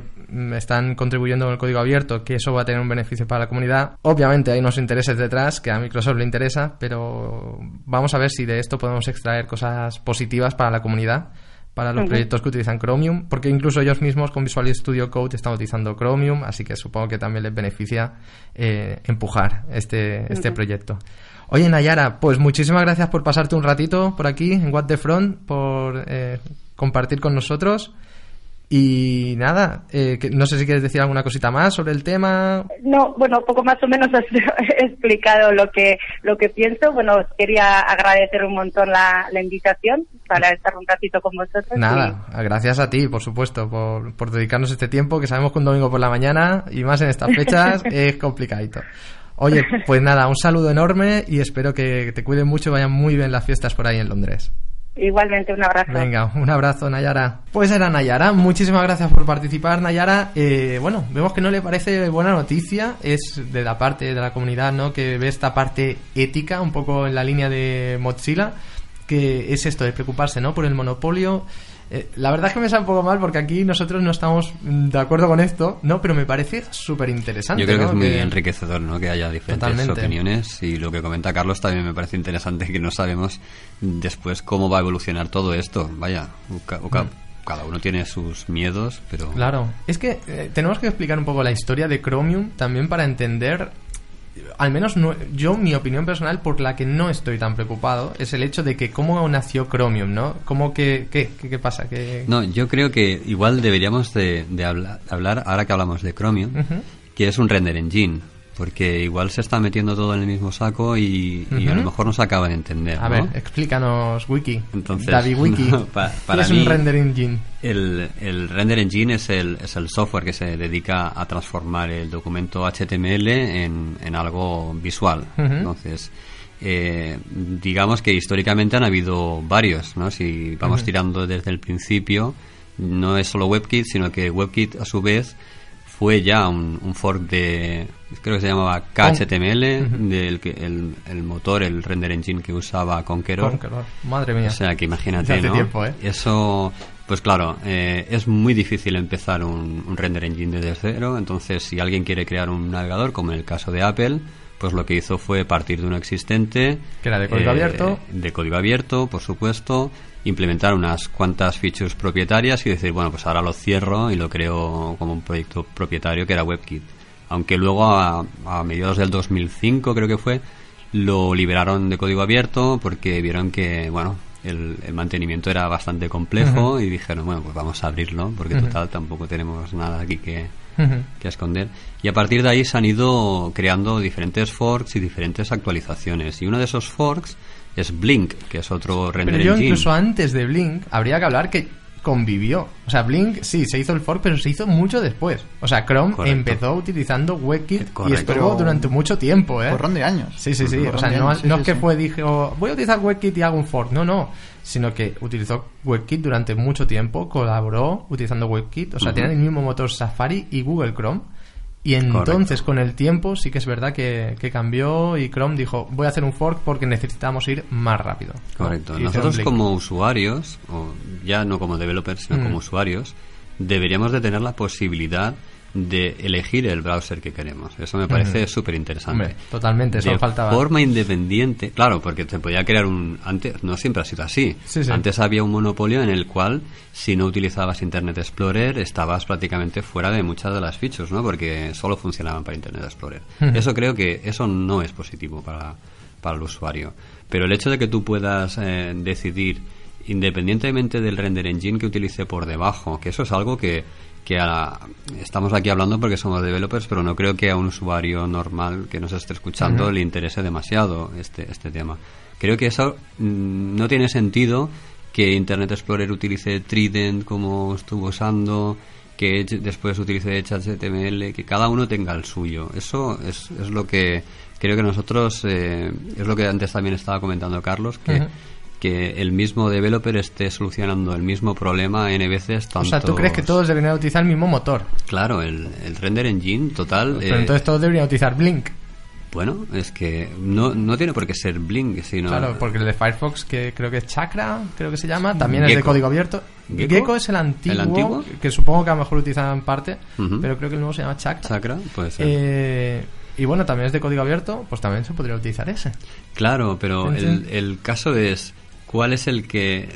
están contribuyendo con el código abierto, que eso va a tener un beneficio para la comunidad. Obviamente hay unos intereses detrás que a Microsoft le interesa, pero vamos a ver si de esto podemos extraer cosas positivas para la comunidad para los proyectos que utilizan Chromium, porque incluso ellos mismos con Visual Studio Code están utilizando Chromium, así que supongo que también les beneficia eh, empujar este, este proyecto. Oye, Nayara, pues muchísimas gracias por pasarte un ratito por aquí en What the Front, por eh, compartir con nosotros. Y nada, eh, no sé si quieres decir alguna cosita más sobre el tema. No, bueno, poco más o menos has explicado lo que lo que pienso. Bueno, quería agradecer un montón la, la invitación para estar un ratito con vosotros. Nada, gracias a ti, por supuesto, por, por dedicarnos este tiempo, que sabemos que un domingo por la mañana y más en estas fechas es complicadito. Oye, pues nada, un saludo enorme y espero que te cuiden mucho y vayan muy bien las fiestas por ahí en Londres. Igualmente, un abrazo. Venga, un abrazo, Nayara. Pues era Nayara. Muchísimas gracias por participar, Nayara. Eh, bueno, vemos que no le parece buena noticia. Es de la parte de la comunidad, ¿no? Que ve esta parte ética, un poco en la línea de Mozilla, que es esto de preocuparse, ¿no? Por el monopolio eh, la verdad es que me sale un poco mal porque aquí nosotros no estamos de acuerdo con esto, ¿no? Pero me parece súper interesante. Yo creo que es muy enriquecedor, ¿no? Que haya diferentes opiniones y lo que comenta Carlos también me parece interesante que no sabemos después cómo va a evolucionar todo esto. Vaya, mm. cada uno tiene sus miedos, pero... Claro, es que eh, tenemos que explicar un poco la historia de Chromium también para entender al menos yo, mi opinión personal, por la que no estoy tan preocupado, es el hecho de que cómo nació Chromium, ¿no? ¿Cómo que, qué, qué, pasa? que No, yo creo que igual deberíamos de, hablar, ahora que hablamos de Chromium, que es un render engine porque igual se está metiendo todo en el mismo saco y, a lo mejor no se acaba de entender. A ver, explícanos Wiki. Entonces, Wiki. para es un render engine? El, el, render engine es el, es el software que se dedica a transformar el documento HTML en, en algo visual. Entonces, eh, digamos que históricamente han habido varios, ¿no? Si vamos tirando desde el principio, no es solo WebKit, sino que WebKit a su vez fue ya un, un fork de, creo que se llamaba KHTML, del que el, el motor, el render engine que usaba Conqueror. Conqueror. Madre mía. O sea, que imagínate, Hace ¿no? tiempo, ¿eh? Eso, pues claro, eh, es muy difícil empezar un, un render engine desde cero. Entonces, si alguien quiere crear un navegador, como en el caso de Apple, pues lo que hizo fue partir de uno existente. Que era de código abierto. De código abierto, por supuesto. Implementar unas cuantas features propietarias y decir, bueno, pues ahora lo cierro y lo creo como un proyecto propietario que era WebKit. Aunque luego a, a mediados del 2005, creo que fue, lo liberaron de código abierto porque vieron que, bueno, el, el mantenimiento era bastante complejo y dijeron, bueno, pues vamos a abrirlo porque total tampoco tenemos nada aquí que, Ujú. que esconder. Y a partir de ahí se han ido creando diferentes forks y diferentes actualizaciones. Y uno de esos forks es Blink, que es otro render Pero yo engine. incluso antes de Blink habría que hablar que convivió. O sea, Blink sí, se hizo el fork, pero se hizo mucho después. O sea, Chrome Correcto. empezó utilizando WebKit y estuvo durante mucho tiempo, ¿eh? Porrón de años. Sí, sí, sí. O sea, no, años, sí, no sí, es que sí. fue, dijo, voy a utilizar WebKit y hago un fork. No, no. Sino que utilizó WebKit durante mucho tiempo, colaboró utilizando WebKit. O sea, Ujú. tenían el mismo motor Safari y Google Chrome. Y entonces, Correcto. con el tiempo, sí que es verdad que, que cambió y Chrome dijo, voy a hacer un fork porque necesitamos ir más rápido. Correcto. Nosotros como usuarios, o ya no como developers, sino Mm. como usuarios, deberíamos de tener la posibilidad de elegir el browser que queremos. Eso me parece súper interesante. Totalmente, eso de faltaba. forma independiente, claro, porque se podía crear un antes no siempre ha sido así. Sí, sí. Antes había un monopolio en el cual si no utilizabas Internet Explorer estabas prácticamente fuera de muchas de las features, ¿no? Porque solo funcionaban para Internet Explorer. Eso creo que eso no es positivo para para el usuario. Pero el hecho de que tú puedas eh, decidir independientemente del render engine que utilice por debajo, que eso es algo que que a- estamos aquí hablando porque somos developers, pero no creo que a un usuario normal que nos esté escuchando le interese demasiado este, este tema. Creo que eso mm, no tiene sentido que Internet Explorer utilice Trident como estuvo usando, que después utilice HTML, que cada uno tenga el suyo. Eso es, es lo que creo que nosotros, eh, es lo que antes también estaba comentando Carlos, que. Que el mismo developer esté solucionando el mismo problema N veces O tanto... sea, ¿tú crees que todos deberían utilizar el mismo motor? Claro, el, el render engine total... Pero eh, entonces todos deberían utilizar Blink. Bueno, es que no, no tiene por qué ser Blink, sino... Claro, porque el de Firefox, que creo que es Chakra, creo que se llama, también es de código abierto. ¿Gecko? Gecko, es el antiguo, ¿El antiguo? que supongo que a lo mejor utilizan parte, pero creo que el nuevo se llama Chakra. Chakra, puede ser. Eh, y bueno, también es de código abierto, pues también se podría utilizar ese. Claro, pero el, el caso es cuál es el que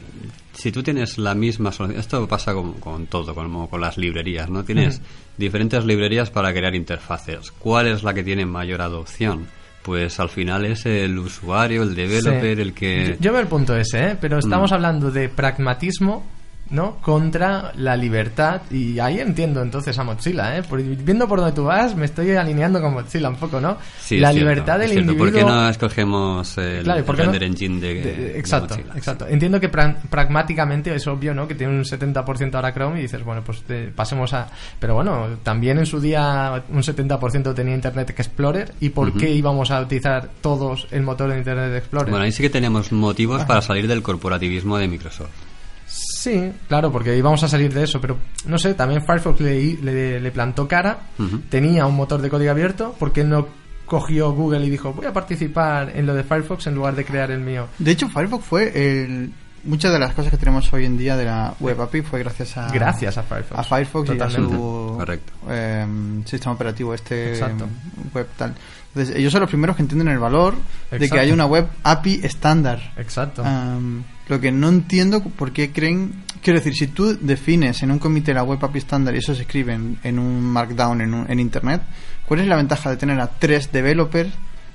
si tú tienes la misma solución, esto pasa con, con todo, con las librerías, ¿no? Tienes diferentes librerías para crear interfaces. ¿Cuál es la que tiene mayor adopción? Pues al final es el usuario, el developer, Sí. el que... Yo, yo veo el punto ese, ¿eh? pero estamos Mm. hablando de pragmatismo, ¿no? Contra la libertad. Y ahí entiendo entonces a Mozilla, ¿eh? Por- viendo por donde tú vas, me estoy alineando con Mozilla un poco, ¿no? Sí, la cierto, libertad del individuo. ¿Por qué no escogemos el, Claro, ¿y por qué el no? render engine de, De- de exacto, Mozilla? exacto. Entiendo que pra- pragmáticamente es obvio, ¿no? Que tiene un 70% ahora Chrome y dices, bueno, pues te- pasemos a... Pero bueno, también en su día un 70% tenía Internet Explorer y ¿por qué íbamos a utilizar todos el motor de Internet Explorer? Bueno, ahí sí que tenemos motivos para salir del corporativismo de Microsoft. Sí, claro, porque íbamos a salir de eso, pero no sé, también Firefox le, le, le plantó cara, tenía un motor de código abierto, ¿por qué no cogió Google y dijo, voy a participar en lo de Firefox en lugar de crear el mío? De hecho, Firefox fue el... Muchas de las cosas que tenemos hoy en día de la web API fue gracias a... Gracias a Firefox. a Firefox y a su Correcto. em, sistema operativo este Exacto. web tal. Entonces, ellos son los primeros que entienden el valor de que haya una web API estándar. Exacto. Am, lo que no entiendo por qué creen. Quiero decir, si tú defines en un comité la web API estándar y eso se escribe en, en un Markdown en, un- en Internet, ¿cuál es la ventaja de tener a tres developers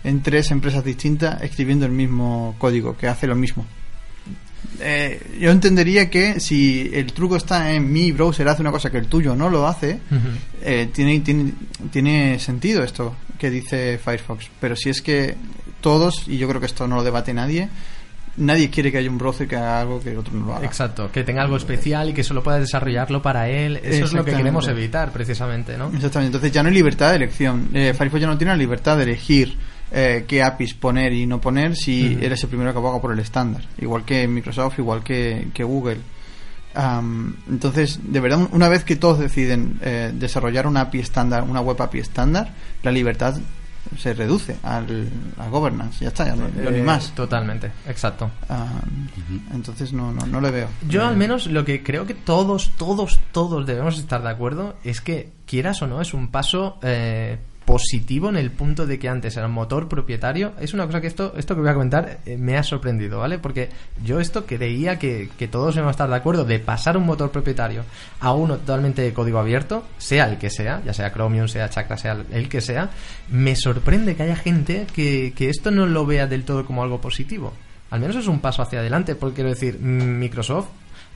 en tres empresas distintas escribiendo el mismo código que hace lo mismo? Eh, yo entendería que si el truco está en mi browser hace una cosa que el tuyo no lo hace, eh, tiene, tiene, tiene sentido esto que dice Firefox. Pero si es que todos, y yo creo que esto no lo debate nadie, nadie quiere que haya un browser que haga algo que el otro no lo haga. Exacto, que tenga algo especial y que solo pueda desarrollarlo para él. Eso es lo que queremos evitar, precisamente, ¿no? Exactamente. Entonces ya no hay libertad de elección. Eh, Firefox ya no tiene la libertad de elegir eh, qué APIs poner y no poner si eres el primero que aboga por el estándar. Igual que Microsoft, igual que, Google. entonces, de verdad, una vez que todos deciden eh, desarrollar una API estándar, una web API estándar, la libertad se reduce al, a governance, ya está, ya no, ni más. Totalmente, exacto. Entonces no, no, no le veo. Yo al menos lo que creo que todos, todos, todos debemos estar de acuerdo es que, quieras o no, es un paso eh, positivo en el punto de que antes era un motor propietario. Es una cosa que esto, esto que voy a comentar eh, me ha sorprendido, ¿vale? Porque yo esto creía que, que todos íbamos a estar de acuerdo de pasar un motor propietario a uno totalmente de código abierto, sea el que sea, ya sea Chromium, sea Chakra, sea el que sea. Me sorprende que haya gente que, que esto no lo vea del todo como algo positivo. Al menos es un paso hacia adelante, porque quiero decir, Microsoft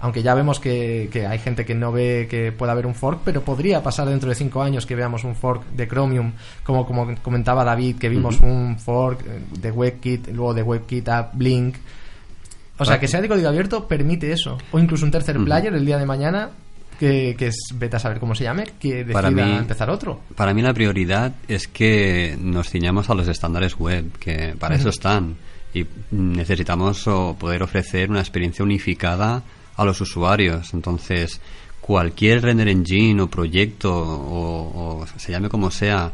aunque ya vemos que, hay gente que no ve que pueda haber un fork, pero podría pasar dentro de cinco años que veamos un fork de Chromium, como, como comentaba David, que vimos un fork de WebKit, luego de WebKit a Blink. O sea, que sea de código abierto permite eso. O incluso un tercer player el día de mañana que, es, vete a saber cómo se llame, que decida empezar otro. Para mí la prioridad es que nos ciñamos a los estándares web, que para eso están. Y necesitamos poder ofrecer una experiencia unificada a los usuarios. Entonces, cualquier render engine o proyecto o, se llame como sea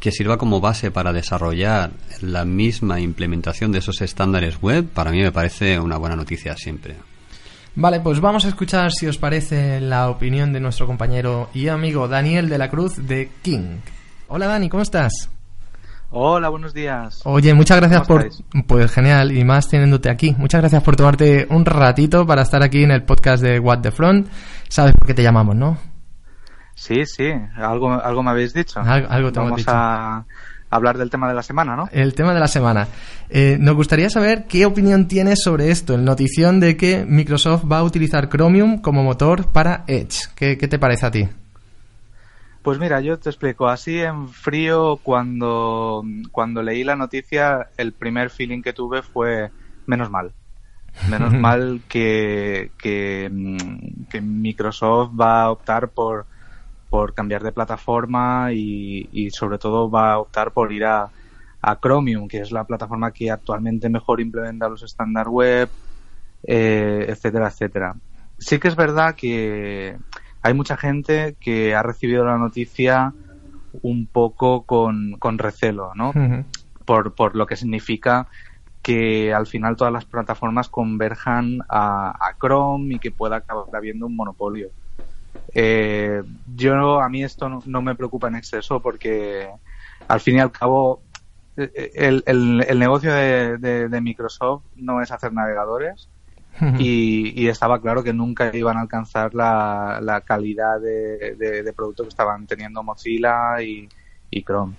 que sirva como base para desarrollar la misma implementación de esos estándares web, para mí me parece una buena noticia siempre. Vale, pues vamos a escuchar si os parece la opinión de nuestro compañero y amigo Daniel de la Cruz de King. Hola Dani, ¿cómo estás? Hola, buenos días. Oye, muchas gracias por... Pues genial, y más teniéndote aquí. Muchas gracias por tomarte un ratito para estar aquí en el podcast de What the Front. Sabes por qué te llamamos, ¿no? Sí, sí, algo, algo me habéis dicho. algo te Vamos a hablar del tema de la semana, ¿no? El tema de la semana. Eh, nos gustaría saber qué opinión tienes sobre esto, el notición de que Microsoft va a utilizar Chromium como motor para Edge. qué te parece a ti? Pues mira, yo te explico. Así en frío, cuando, cuando leí la noticia, el primer feeling que tuve fue menos mal. Menos mal que, que, que, Microsoft va a optar por, por cambiar de plataforma y, y sobre todo va a optar por ir a, a Chromium, que es la plataforma que actualmente mejor implementa los estándar web, eh, etcétera, etcétera. Sí que es verdad que hay mucha gente que ha recibido la noticia un poco con, recelo, ¿no? por, por lo que significa que al final todas las plataformas converjan a, Chrome y que pueda acabar habiendo un monopolio. Eh, yo a mí esto no, me preocupa en exceso porque al fin y al cabo eh, el, el, negocio de, de, Microsoft no es hacer navegadores y, estaba claro que nunca iban a alcanzar la, calidad de, producto que estaban teniendo Mozilla y, Chrome.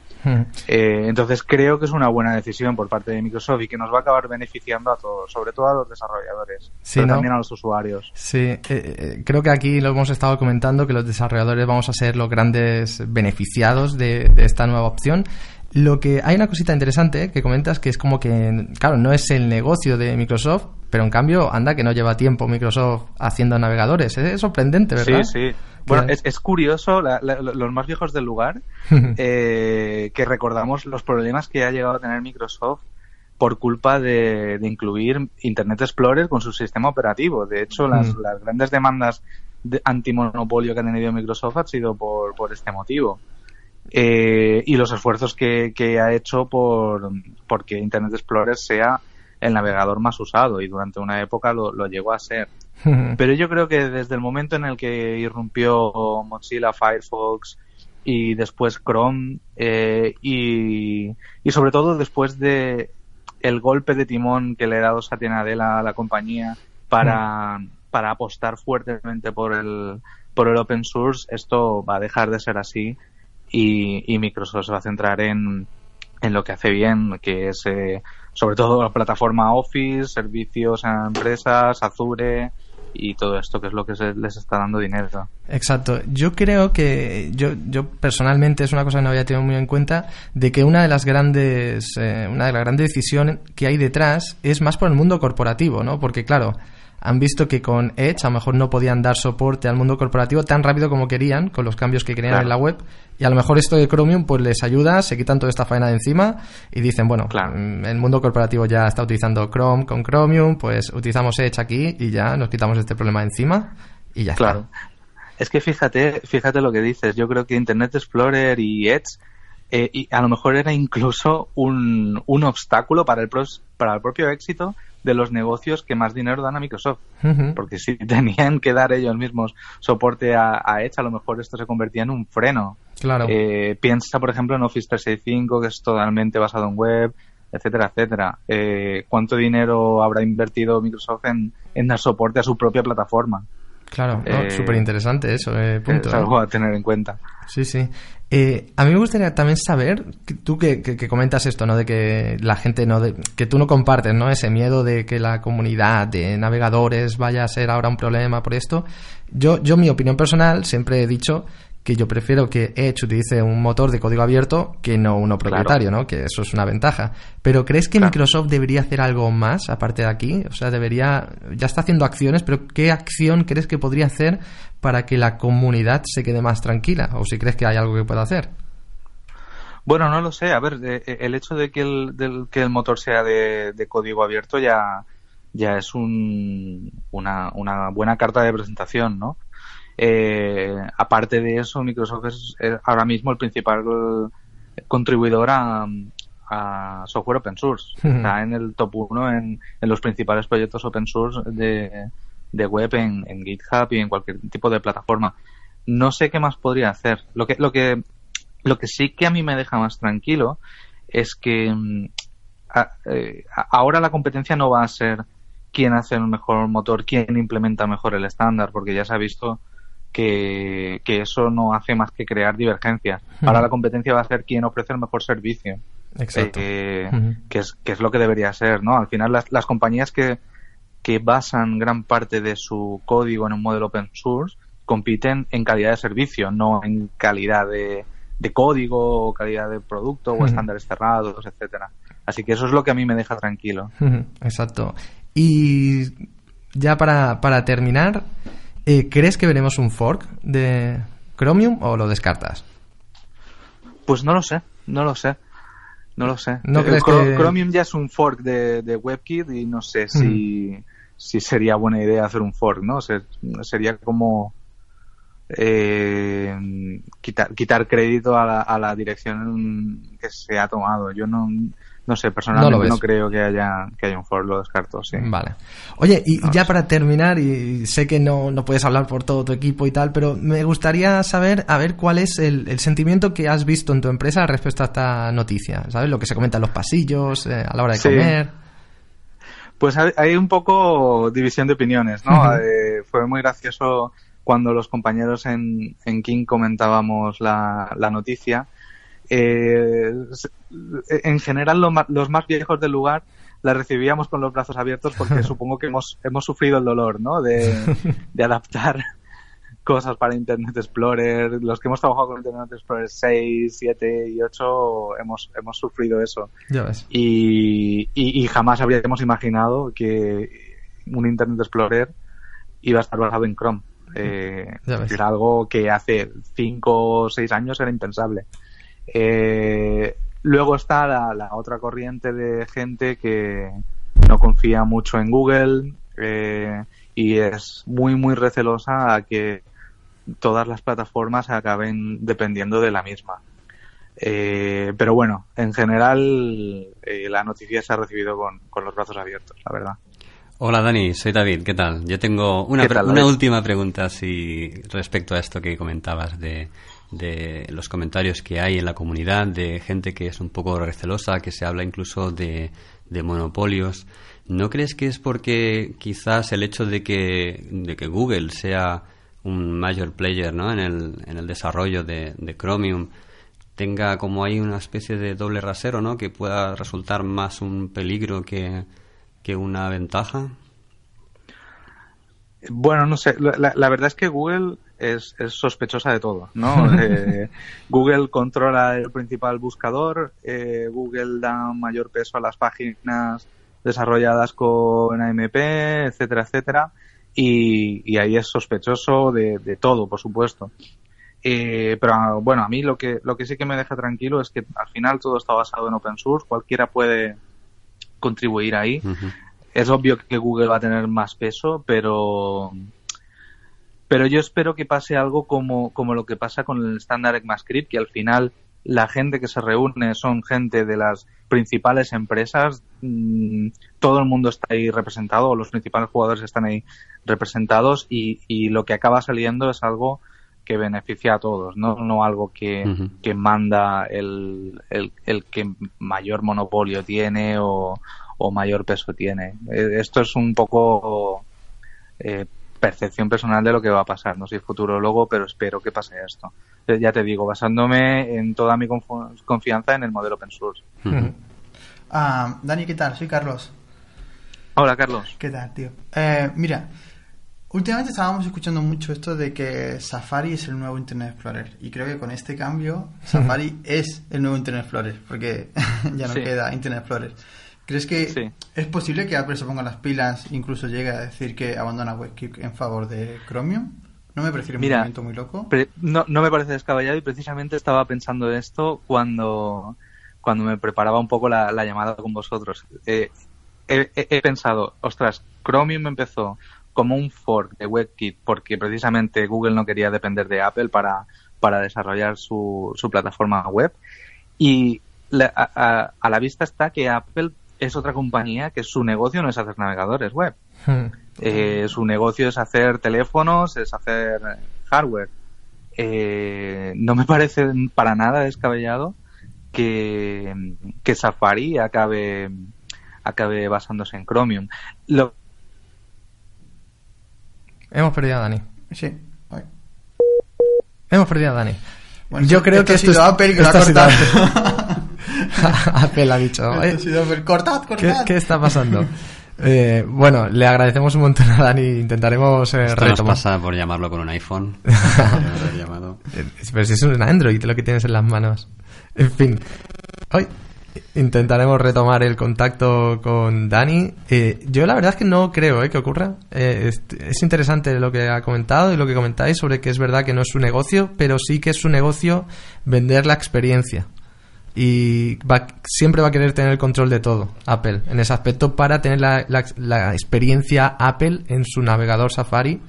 Eh, entonces creo que es una buena decisión por parte de Microsoft y que nos va a acabar beneficiando a todos, sobre todo a los desarrolladores, pero también a los usuarios. Sí, eh, eh, creo que aquí lo hemos estado comentando que los desarrolladores vamos a ser los grandes beneficiados de, de esta nueva opción. Lo que hay una cosita interesante que comentas que es como que, claro, no es el negocio de Microsoft, pero en cambio, anda que no lleva tiempo Microsoft haciendo navegadores. Es sorprendente, ¿verdad? Sí, sí. Bueno, es, curioso, los más viejos del lugar, eh, que recordamos los problemas que ha llegado a tener Microsoft por culpa de, incluir Internet Explorer con su sistema operativo. De hecho, las, las grandes demandas de antimonopolio que ha tenido Microsoft han sido por, por este motivo. Eh, y los esfuerzos que, que ha hecho por porque Internet Explorer sea el navegador más usado y durante una época lo, llegó a ser. Pero yo creo que desde el momento en el que irrumpió Mozilla Firefox y después Chrome eh, y, y, sobre todo después de el golpe de timón que le ha dado Satya Nadella a la compañía para, para apostar fuertemente por el, por el open source, esto va a dejar de ser así y, y Microsoft se va a centrar en, en lo que hace bien, que es eh, sobre todo la plataforma Office, servicios a empresas, Azure y todo esto que es lo que se les está dando dinero. Exacto. Yo creo que yo, yo personalmente es una cosa que no había tenido muy en cuenta de que una de las grandes eh, una de las grandes decisiones que hay detrás es más por el mundo corporativo, ¿no? Porque claro, han visto que con Edge a lo mejor no podían dar soporte al mundo corporativo tan rápido como querían, con los cambios que querían en la web, y a lo mejor esto de Chromium pues les ayuda, se quitan toda esta faena de encima y dicen, bueno, mm, el mundo corporativo ya está utilizando Chrome con Chromium, pues utilizamos Edge aquí y ya nos quitamos este problema de encima y ya claro. Es que fíjate, fíjate lo que dices. Yo creo que Internet Explorer y Edge eh, y a lo mejor era incluso un, un obstáculo para el, para el propio éxito de los negocios que más dinero dan a Microsoft. Porque si tenían que dar ellos mismos soporte a, Edge, a lo mejor esto se convertía en un freno. Claro. Eh, piensa, por ejemplo, en Office 365, que es totalmente basado en web, etcétera, etcétera. Eh, ¿Cuánto dinero habrá invertido Microsoft en, en dar soporte a su propia plataforma? Claro, eh, súper interesante eso, eh, punto. Es algo a tener en cuenta. Sí, sí. Eh, a mí me gustaría también saber, tú que, que, comentas esto, ¿no? De que la gente no, de, que tú no compartes, ¿no? Ese miedo de que la comunidad de navegadores vaya a ser ahora un problema por esto. Yo, yo mi opinión personal siempre he dicho que yo prefiero que Edge utilice un motor de código abierto que no uno propietario, ¿no? Que eso es una ventaja. Pero ¿crees que Microsoft debería hacer algo más aparte de aquí? O sea, debería, ya está haciendo acciones, pero ¿qué acción crees que podría hacer para que la comunidad se quede más tranquila? O si crees que hay algo que pueda hacer. Bueno, no lo sé. A ver, el hecho de que el, que el motor sea de, código abierto ya, ya es un, una, una buena carta de presentación, ¿no? Eh, aparte de eso, Microsoft es ahora mismo el principal contribuidor a, software open source. Está en el top 1 en, los principales proyectos open source de, web en, GitHub y en cualquier tipo de plataforma. No sé qué más podría hacer. Lo que, lo que, lo que sí que a mí me deja más tranquilo es que mm, eh, ahora la competencia no va a ser quién hace el mejor motor, quién implementa mejor el estándar, porque ya se ha visto que, eso no hace más que crear divergencias. Ahora la competencia va a ser quien ofrece el mejor servicio. Exacto. Eh, que, es, que es lo que debería ser, ¿no? Al final las, las compañías que, que basan gran parte de su código en un modelo open source compiten en calidad de servicio, no en calidad de, de código o calidad de producto o estándares cerrados, etcétera. Así que eso es lo que a mí me deja tranquilo. Exacto. Y ya para, para terminar, eh, ¿Crees que veremos un fork de Chromium o lo descartas? Pues no lo sé, no lo sé. No lo sé. ¿No eh, Chromium ya es un fork de, WebKit y no sé si, si sería buena idea hacer un fork, ¿no? sería como eh, quitar, quitar crédito a la, a la dirección que se ha tomado. Yo no, no sé, personalmente no, creo que haya, que haya un for, lo descarto, sí. Vale. Oye, y ya para terminar, y sé que no, no puedes hablar por todo tu equipo y tal, pero me gustaría saber, a ver, cuál es el, sentimiento que has visto en tu empresa respecto a esta noticia, ¿sabes? Lo que se comenta en los pasillos, eh, a la hora de comer. Pues hay un poco división de opiniones, ¿no? Eh, fue muy gracioso cuando los compañeros en, en King comentábamos la, la noticia eh, en general los más viejos del lugar la recibíamos con los brazos abiertos porque supongo que hemos, hemos sufrido el dolor, ¿no? De, adaptar cosas para Internet Explorer. Los que hemos trabajado con Internet Explorer 6, 7 y 8 hemos, hemos sufrido eso. Y, y, jamás habríamos imaginado que un Internet Explorer iba a estar basado en Chrome. Eh, era algo que hace 5 o 6 años era impensable. Eh, luego está la, otra corriente de gente que no confía mucho en Google eh, y es muy, muy recelosa a que todas las plataformas acaben dependiendo de la misma. Eh, pero bueno, en general la noticia se ha recibido con, los brazos abiertos, la verdad. Hola Dani, soy David, ¿qué tal? Yo tengo una, una última pregunta si, respecto a esto que comentabas de, de los comentarios que hay en la comunidad, de gente que es un poco recelosa, que se habla incluso de, monopolios. ¿No crees que es porque quizás el hecho de que, de que Google sea un major player ¿no? en, el, en el desarrollo de, de Chromium tenga como ahí una especie de doble rasero, ¿no? Que pueda resultar más un peligro que, que una ventaja. Bueno, no sé. La, la, verdad es que Google es, sospechosa de todo, ¿no? Eh, Google controla el principal buscador, eh, Google da mayor peso a las páginas desarrolladas con AMP, etcétera, etcétera, y, ahí es sospechoso de, de todo, por supuesto. Eh, pero bueno, a mí lo que, lo que sí que me deja tranquilo es que al final todo está basado en open source, cualquiera puede contribuir ahí. Es obvio que Google va a tener más peso, pero pero yo espero que pase algo como, como lo que pasa con el estándar ECMAScript, que al final la gente que se reúne son gente de las principales empresas, mm, todo el mundo está ahí representado, los principales jugadores están ahí representados y, y lo que acaba saliendo es algo que beneficia a todos, no, no algo que, que manda el, el, el, que mayor monopolio tiene o, o mayor peso tiene. Eh, esto es un poco eh, percepción personal de lo que va a pasar. No soy futurólogo, pero espero que pase esto. Eh, ya te digo, basándome en toda mi confianza en el modelo open source. Ah, Dani, ¿qué tal? Soy Carlos. Hola, Carlos. ¿Qué tal, tío? Eh, mira, Últimamente estábamos escuchando mucho esto de que Safari es el nuevo Internet Explorer y creo que con este cambio Safari es el nuevo Internet Explorer porque ya no queda Internet Explorer. ¿Crees que es posible que Apple se ponga las pilas incluso llegue a decir que abandona WebKit en favor de Chromium? ¿No me parece un movimiento muy loco? No, no me parece descabellado y precisamente estaba pensando esto cuando, cuando me preparaba un poco la, llamada con vosotros. Eh, he, he, pensado, ostras, Chromium empezó como un fork de WebKit porque precisamente Google no quería depender de Apple para, para desarrollar su, su plataforma web. Y a, la vista está que Apple es otra compañía que su negocio no es hacer navegadores web. Hmm. Eh, su negocio es hacer teléfonos, es hacer hardware. Eh, no me parece para nada descabellado que, que Safari acabe, acabe basándose en Chromium. Lo Hemos perdido a Dani. Sí. Hemos perdido a Dani. Yo creo que esto ha sido Apple que lo ha cortado. Apple ha dicho. ha sido Apple. Cortad, cortad. ¿Qué, está pasando? Eh, bueno, le agradecemos un montón a Dani. Intentaremos eh, Esto nos pasa por llamarlo con un iPhone. Eh, pero si es un Android lo que tienes en las manos. En fin. Hoy intentaremos retomar el contacto con Dani. Eh, yo la verdad es que no creo eh, que ocurra. Eh, es, interesante lo que ha comentado y lo que comentáis sobre que es verdad que no es su negocio, pero sí que es su negocio vender la experiencia. Y siempre va a querer tener el control de todo, Apple, en ese aspecto, para tener la, la, experiencia Apple en su navegador Safari.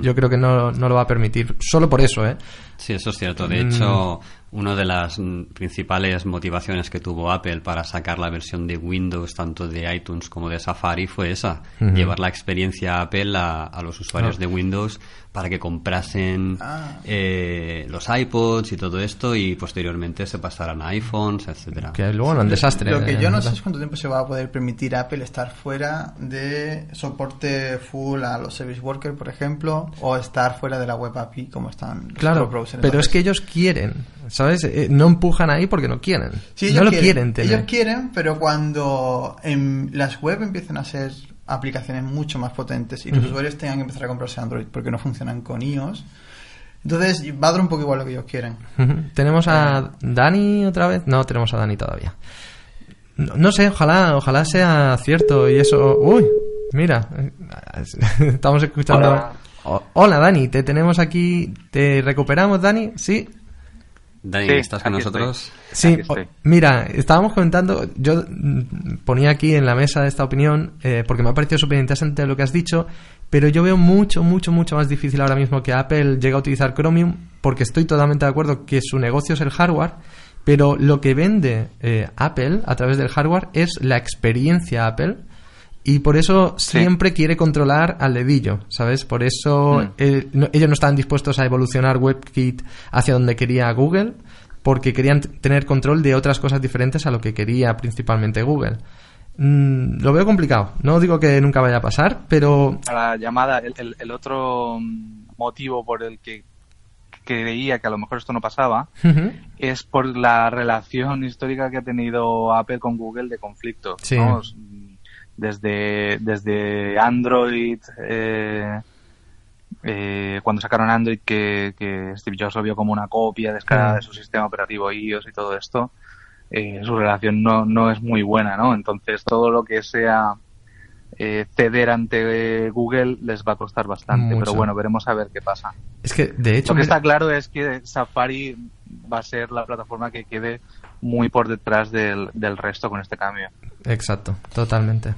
Yo creo que no, no, lo va a permitir, solo por eso, ¿eh? Sí, eso es cierto. De hecho, mm. una de las principales motivaciones que tuvo Apple para sacar la versión de Windows, tanto de iTunes como de Safari, fue esa: llevar la experiencia Apple a, los usuarios de Windows para que comprasen ah. eh, los iPods y todo esto y posteriormente se pasaran a iPhones, etcétera. Que luego un desastre. Lo que yo no sé es cuánto tiempo se va a poder permitir a Apple estar fuera de soporte full a los service workers, por ejemplo, o estar fuera de la web API como están los claro, pero es que ellos quieren, ¿sabes? Eh, no empujan ahí porque no quieren. no lo quieren, tener. Ellos quieren, pero cuando en las web empiecen a ser aplicaciones mucho más potentes y los usuarios tengan que empezar a comprarse Android porque no funcionan con iOS, entonces va a dar un poco igual lo que ellos quieren. ¿Tenemos a Dani otra vez? No, tenemos a Dani todavía. No, sé, ojalá, ojalá sea cierto y eso... Uy, mira, estamos escuchando... Hola. Dani, te tenemos aquí. ¿Te recuperamos, Dani? Sí. Dani, ¿estás con nosotros? Sí, mira, estábamos comentando, yo mm, ponía aquí en la mesa esta opinión eh, porque me ha parecido súper interesante lo que has dicho, pero yo veo mucho, mucho, mucho más difícil ahora mismo que Apple llegue a utilizar Chromium porque estoy totalmente de acuerdo que su negocio es el hardware, pero lo que vende eh, Apple a través del hardware es la experiencia Apple y por eso siempre quiere controlar al dedillo, ¿sabes? Por eso mm. ellos no estaban dispuestos a evolucionar WebKit hacia donde quería Google, porque querían tener control de otras cosas diferentes a lo que quería principalmente Google. Mm, lo veo complicado. No digo que nunca vaya a pasar, pero... La llamada, el, otro motivo por el que creía que a lo mejor esto no pasaba es por la relación histórica que ha tenido Apple con Google de conflicto. Sí desde, desde Android, eh, eh, cuando sacaron Android que, Steve Jobs lo vio como una copia descarada de su sistema operativo iOS y todo esto. eh, su relación no, no es muy buena, ¿no? Entonces todo lo que sea eh, ceder ante Google les va a costar bastante, Mucho. pero bueno, veremos a ver qué pasa. Es que, de hecho, Lo que está claro es que Safari va a ser la plataforma que quede muy por detrás del, del resto con este cambio. Exacto, totalmente.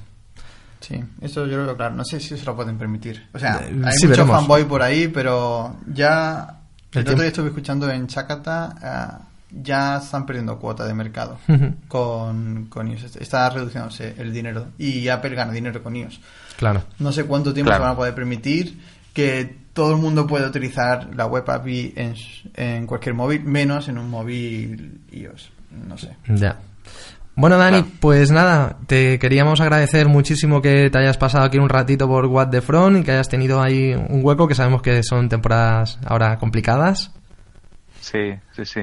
Sí, eso yo lo veo claro. No sé si se lo pueden permitir. O sea, Eh, hay sí, mucho veremos. fanboy por ahí, pero ya. El El, otro día estuve escuchando en Chacata, ah, ya están perdiendo cuota de mercado con, con iOS. Está reduciéndose el dinero y Apple gana dinero con iOS. Claro. No sé cuánto tiempo Claro. se van a poder permitir que todo el mundo pueda utilizar la web API en, en cualquier móvil, menos en un móvil iOS. No sé. Ya. Bueno, Dani, Claro. pues nada, te queríamos agradecer muchísimo que te hayas pasado aquí un ratito por What the Front y que hayas tenido ahí un hueco, que sabemos que son temporadas ahora complicadas. Sí, sí, sí.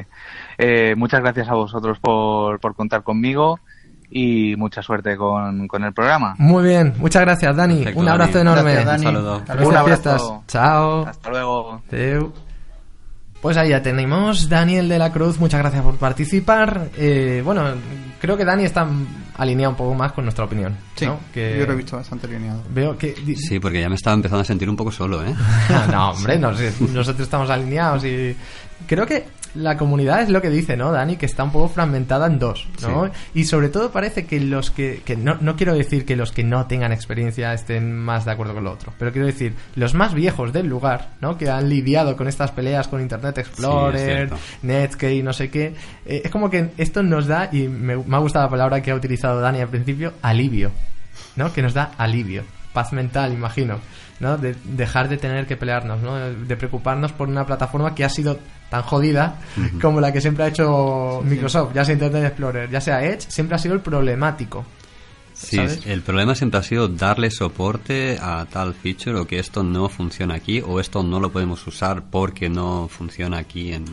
Eh, muchas gracias a vosotros por, por contar conmigo y mucha suerte con, con el programa. Muy bien, muchas gracias, Dani. Perfecto, un abrazo Dani. enorme. Gracias, Dani. Un saludo. Hasta abrazo. fiestas. Chao. Hasta luego. Adeu. Pues ahí ya tenemos Daniel de la Cruz, muchas gracias por participar. Eh, bueno, creo que Dani está alineado un poco más con nuestra opinión. Sí, ¿no? que yo lo he visto bastante alineado. Veo que Sí, porque ya me estaba empezando a sentir un poco solo, ¿eh? no, hombre, nosotros estamos alineados y creo que la comunidad es lo que dice, ¿no, Dani? Que está un poco fragmentada en dos, ¿no? Sí. Y sobre todo parece que los que, que no, no quiero decir que los que no tengan experiencia estén más de acuerdo con lo otro, pero quiero decir, los más viejos del lugar, ¿no? Que han lidiado con estas peleas con Internet Explorer, cierto. Netscape no sé qué, eh, es como que esto nos da, y me, me ha gustado la palabra que ha utilizado Dani al principio, alivio. ¿no? Que nos da alivio, paz mental, imagino, ¿no? De dejar de tener que pelearnos, ¿no? De preocuparnos por una plataforma que ha sido tan jodida como la que siempre ha hecho Microsoft, ya sea Internet Explorer, ya sea Edge, siempre ha sido el problemático. Sí, ¿sabes? el problema siempre ha sido darle soporte a tal feature o que esto no funciona aquí o esto no lo podemos usar porque no funciona aquí en,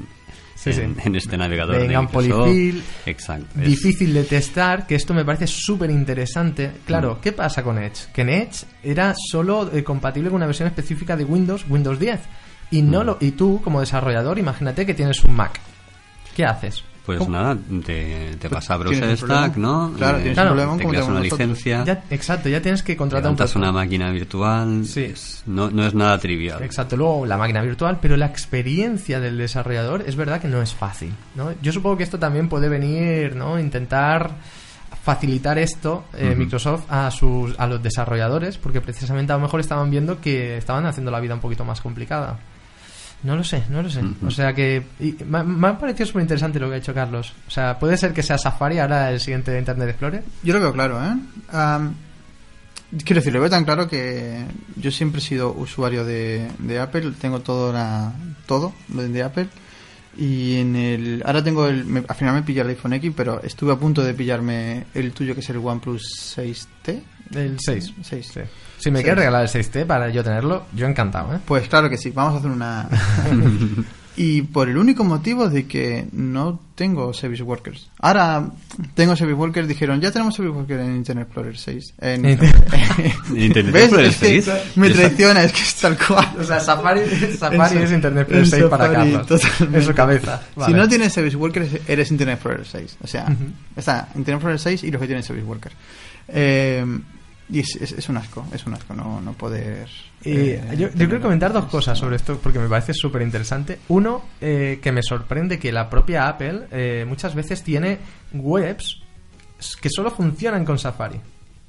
Sí, en, este navegador Vengan de Microsoft. polyfill, Exacto. es- Difícil de testar, que esto me parece súper interesante. Claro, ¿qué pasa con Edge? Que en Edge era solo eh, compatible con una versión específica de Windows, Windows 10. Y, no lo, y tú, como desarrollador, imagínate que tienes un Mac. ¿Qué haces? Pues ¿Cómo? nada, te, te pasa a Browser Stack. ¿no? Claro, Eh, tienes un problema te creas una nosotros. licencia, Ya, exacto, ya tienes que contratar un una máquina virtual. Sí. es- no, no es nada trivial. Exacto, luego la máquina virtual, pero la experiencia del desarrollador es verdad que no es fácil, ¿no? Yo supongo que esto también puede venir, ¿no? Intentar facilitar esto eh. Microsoft a sus a los desarrolladores porque precisamente a lo mejor estaban viendo que estaban haciendo la vida un poquito más complicada. No lo sé, no lo sé. O sea que y me, me ha parecido súper interesante lo que ha hecho Carlos. O sea, puede ser que sea Safari ahora el siguiente Internet Explorer. Yo lo veo claro, ¿eh? Am, quiero decir, lo veo tan claro que yo siempre he sido usuario de, de Apple, tengo todo la, todo lo de Apple. Y en el. Ahora tengo el. me- al final me pillé el iPhone X, pero estuve a punto de pillarme el tuyo, que es el OnePlus 6T. El 6. 6. Sí. Si me Sí. quieres regalar el 6T para yo tenerlo, yo encantado, ¿eh? Pues claro que sí, vamos a hacer una. y por el único motivo de que no tengo Service Workers. Ahora tengo Service Workers, dijeron, ya tenemos Service Workers en Internet Explorer 6. En, Internet ¿Ves? Explorer Es que 6. me traiciona, es que es tal cual. O sea, Safari, Safari es Internet Explorer 6 para Carlos. En su cabeza. Si Vale. no tienes Service Workers, eres Internet Explorer 6. O sea, Ujú. está Internet Explorer 6 y los que tienen Service Workers. Eh, y es, es- es un asco, es un asco no, no poder... Eh, eh, yo, yo quiero comentar dos cosas sobre esto porque me parece súper interesante. Uno, eh, que me sorprende que la propia Apple eh, muchas veces tiene webs que solo funcionan con Safari.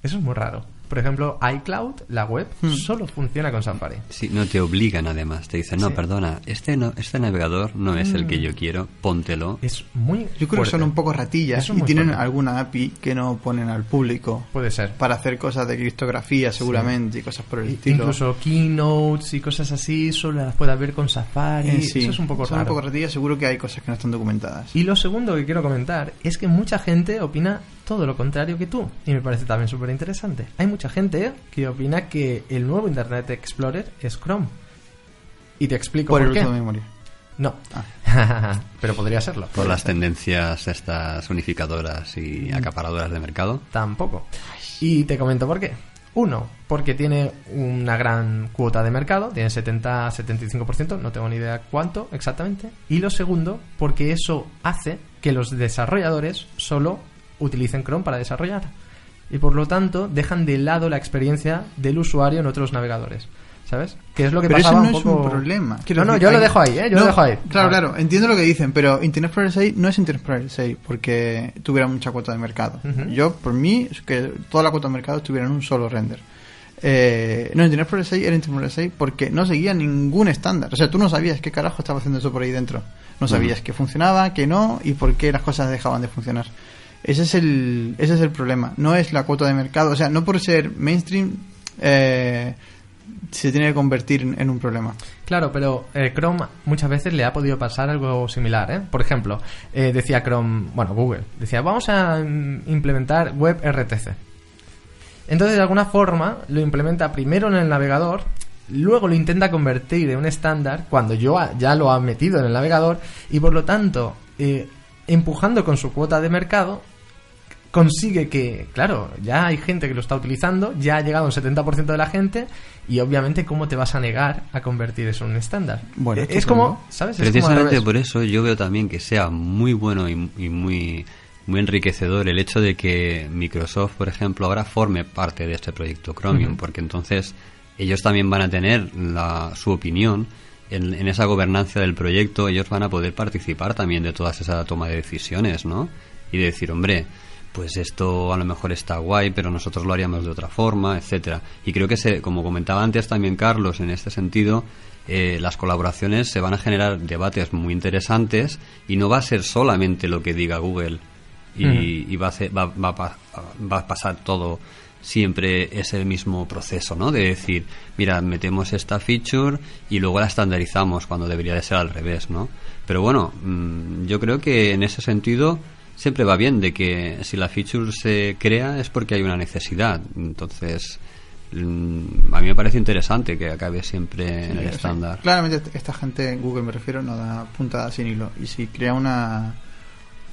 Eso es muy raro. Por ejemplo, iCloud, la web, Hmm. solo funciona con Safari. Sí, no te obligan además. Te dicen, no, Sí. perdona, este no, este navegador no es el que yo quiero, póntelo. Es muy Yo creo que son un poco ratillas y tienen fuerte. alguna API que no ponen al público Puede ser. para hacer cosas de criptografía seguramente y cosas por el I- estilo. Incluso keynotes y cosas así solo las puedes ver con Safari. Eh, sí, Eso es un poco son raro. un poco ratillas, seguro que hay cosas que no están documentadas. Y lo segundo que quiero comentar es que mucha gente opina todo lo contrario que tú. Y me parece también súper interesante. Hay mucha gente que opina que el nuevo Internet Explorer es Chrome. Y te explico por por, el qué. uso de memoria. No. Ah. Pero podría serlo. Por las tendencias estas unificadoras y acaparadoras de mercado. Tampoco. Y te comento por qué. Uno, porque tiene una gran cuota de mercado, tiene 70-75%, no tengo ni idea cuánto exactamente. Y lo segundo, porque eso hace que los desarrolladores solo utilicen Chrome para desarrollar. Y por lo tanto, dejan de lado la experiencia del usuario en otros navegadores. ¿Sabes? Que es lo que pero pasaba eso no un poco... es un problema. No, no, yo lo dejo ahí, ¿eh? Yo No, lo dejo ahí. Claro, claro, entiendo lo que dicen, pero Internet Explorer 6 no es Internet Explorer 6 porque tuviera mucha cuota de mercado. Yo, por mí, es que toda la cuota de mercado estuviera en un solo render. Eh, no, Internet Explorer 6 era Internet Explorer 6 porque no seguía ningún estándar. O sea, tú no sabías qué carajo estaba haciendo eso por ahí dentro. No sabías qué funcionaba, qué no y por qué las cosas dejaban de funcionar. Ese es el, ese es el problema. No es la cuota de mercado. O sea, no por ser mainstream eh, se tiene que convertir en, un problema. Claro, pero eh, Chrome muchas veces le ha podido pasar algo similar. ¿eh? Por ejemplo, eh, decía Chrome, bueno, Google, decía, vamos a mm, implementar WebRTC. Entonces, de alguna forma, lo implementa primero en el navegador, luego lo intenta convertir en un estándar cuando yo ya lo ha metido en el navegador y por lo tanto, eh, empujando con su cuota de mercado, consigue que, claro, ya hay gente que lo está utilizando, ya ha llegado un 70% de la gente y obviamente cómo te vas a negar a convertir eso en un estándar. Bueno, es como, ¿sabes? Es como Precisamente por eso yo veo también que sea muy bueno y, y muy, muy enriquecedor el hecho de que Microsoft, por ejemplo, ahora forme parte de este proyecto Chromium, porque entonces ellos también van a tener la, su opinión en, en esa gobernanza del proyecto, ellos van a poder participar también de todas esa toma de decisiones, ¿no? Y de decir, hombre, pues esto a lo mejor está guay, pero nosotros lo haríamos de otra forma, etcétera. Y creo que se, como comentaba antes también Carlos, en este sentido, eh, las colaboraciones se van a generar debates muy interesantes y no va a ser solamente lo que diga Google y, y va, a hacer- va, va va a pasar todo siempre ese mismo proceso, ¿no? De decir, mira, metemos esta feature y luego la estandarizamos cuando debería de ser al revés, ¿no? Pero bueno, mm, yo creo que en ese sentido siempre va bien de que si la feature se crea es porque hay una necesidad. Entonces, mm, a mí me parece interesante que acabe siempre en el Sí, estándar. claramente esta gente, Google me refiero, no da puntada sin hilo. Y si crea una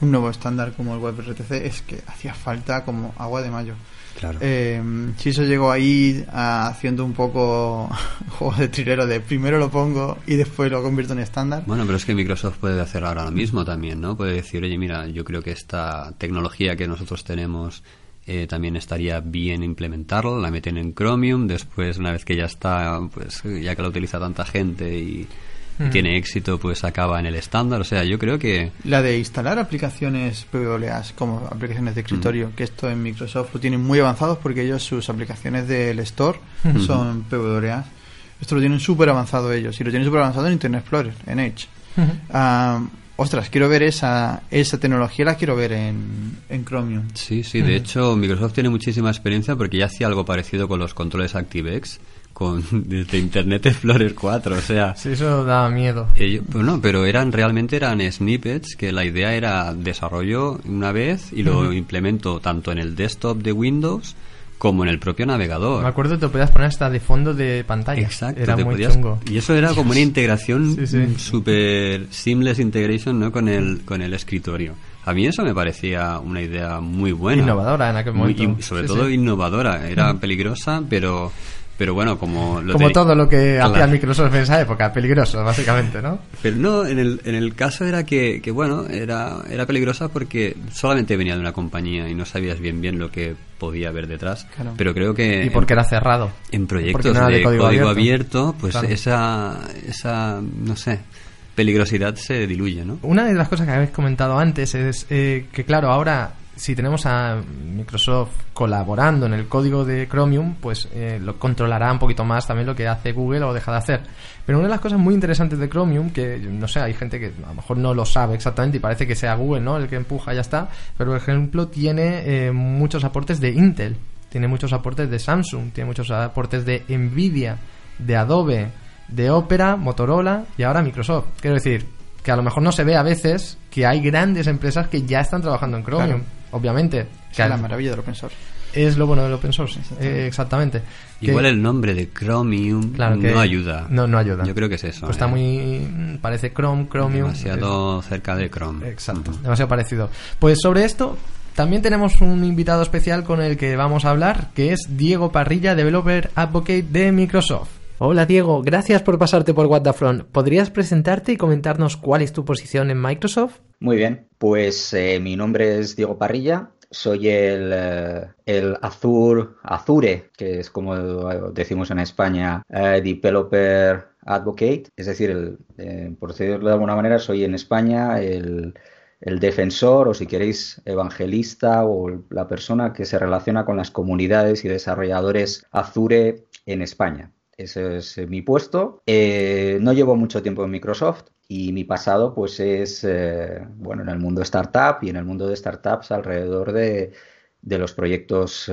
un nuevo estándar como el WebRTC es que hacía falta como agua de mayo. Claro. Eh, si eso llegó ahí ah, haciendo un poco juego de trilero de primero lo pongo y después lo convierto en estándar. Bueno, pero es que Microsoft puede hacer ahora lo mismo también, ¿no? Puede decir, oye, mira, yo creo que esta tecnología que nosotros tenemos eh, también estaría bien implementarla, la meten en Chromium, después, una vez que ya está, pues ya que la utiliza tanta gente y Mm. tiene éxito, pues acaba en el estándar. O sea, yo creo que La de instalar aplicaciones PWAs como aplicaciones de escritorio, que esto en Microsoft lo tienen muy avanzados porque ellos sus aplicaciones del Store son PWAs. Esto lo tienen súper avanzado ellos y lo tienen súper avanzado en Internet Explorer, en Edge. Ah, ostras, quiero ver esa, esa tecnología, la quiero ver en, en Chromium. Sí, sí, de hecho Microsoft tiene muchísima experiencia porque ya hacía algo parecido con los controles ActiveX, con desde Internet Explorer 4, o sea, Sí, eso da miedo. ello- pues no, pero eran realmente eran snippets que la idea era desarrollo una vez y lo Ujú. implemento tanto en el desktop de Windows como en el propio navegador. Me acuerdo que te podías poner hasta de fondo de pantalla. Exacto, Era te muy podías- chungo. y eso era como una integración Sí, sí. super seamless integration ¿no? con el con el escritorio. A mí eso me parecía una idea muy buena. Innovadora en aquel Muy- momento. y sobre Sí, todo innovadora. Era peligrosa, pero pero bueno, como lo Como todo lo que Claro. hacía Microsoft en esa época, peligroso, básicamente, ¿no? Pero no, en el, en el caso era que, que, bueno, era, era peligrosa porque solamente venía de una compañía y no sabías bien bien lo que podía haber detrás. Claro. Pero creo que Y porque era cerrado. en proyectos no de, de código código, abierto. abierto, pues Claro. esa, esa, no sé, peligrosidad se diluye, ¿no? Una de las cosas que habéis comentado antes es eh, que, claro, ahora si tenemos a Microsoft colaborando en el código de Chromium, pues eh, lo controlará un poquito más también lo que hace Google o deja de hacer. Pero una de las cosas muy interesantes de Chromium, que no sé, hay gente que a lo mejor no lo sabe exactamente y parece que sea Google, ¿no? El que empuja ya está. Pero, por ejemplo, tiene eh, muchos aportes de Intel, tiene muchos aportes de Samsung, tiene muchos aportes de Nvidia, de Adobe, de Opera, Motorola y ahora Microsoft. Quiero decir, que a lo mejor no se ve a veces que hay grandes empresas que ya están trabajando en Chromium. Obviamente. Que es la maravilla del open source. es lo bueno del open source, Exactamente. eh, exactamente. Que- Igual el nombre de Chromium Claro no ayuda. No, no ayuda. Yo creo que es eso. Pues está ¿eh? muy. Parece Chrome, Chromium. Demasiado cerca de Chrome. Exacto, demasiado parecido. Pues sobre esto también tenemos un invitado especial con el que vamos a hablar, que es Diego Parrilla, Developer Advocate de Microsoft. Hola Diego, gracias por pasarte por What. ¿Podrías presentarte y comentarnos cuál es tu posición en Microsoft? Muy bien, pues eh, mi nombre es Diego Parrilla, soy el, eh, el Azur, Azure, que es como decimos en España, eh, Developer Advocate, es decir, el, por decirlo de alguna manera, soy en España el, el defensor o si queréis evangelista o la persona que se relaciona con las comunidades y desarrolladores Azure en España. Ese es mi puesto. no llevo mucho tiempo en Microsoft, y mi pasado, pues es, eh, bueno, en el mundo startup y en el mundo de startups alrededor de, de los proyectos eh,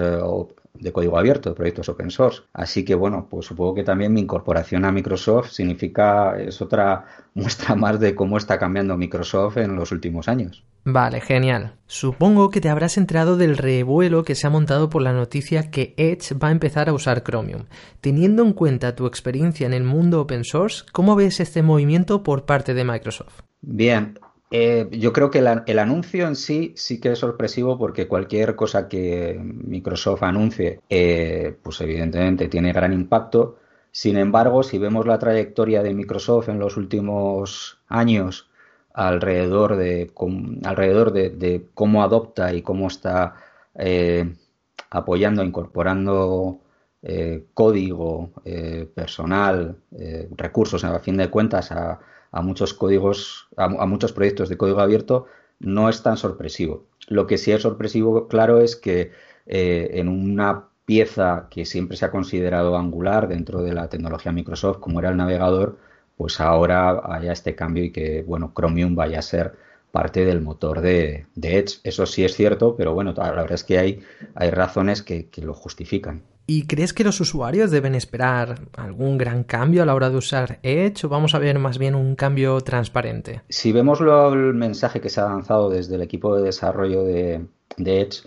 de código abierto, de proyectos open source. Así que, bueno, pues supongo que también mi incorporación a Microsoft significa, es otra muestra más de cómo está cambiando Microsoft en los últimos años. Vale, genial. Supongo que te habrás enterado del revuelo que se ha montado por la noticia que Edge va a empezar a usar Chromium. Teniendo en cuenta tu experiencia en el mundo open source, ¿cómo ves este movimiento por parte de Microsoft? Bien, eh, yo creo que el anuncio en sí sí que es sorpresivo porque cualquier cosa que Microsoft anuncie, eh, pues evidentemente tiene gran impacto. Sin embargo, si vemos la trayectoria de Microsoft en los últimos años alrededor de, cómo adopta y cómo está eh, apoyando, incorporando código personal, recursos, a fin de cuentas, a, a muchos códigos, a, muchos proyectos de código abierto, no es tan sorpresivo. Lo que sí es sorpresivo, claro, es que eh, en una pieza que siempre se ha considerado angular dentro de la tecnología Microsoft, como era el navegador, pues ahora haya este cambio y que, bueno, Chromium vaya a ser parte del motor de, Edge. Eso sí es cierto, pero bueno, la verdad es que hay, hay razones que lo justifican. ¿Y crees que los usuarios deben esperar algún gran cambio a la hora de usar Edge o vamos a ver más bien un cambio transparente? Si vemos el mensaje que se ha lanzado desde el equipo de desarrollo de, Edge,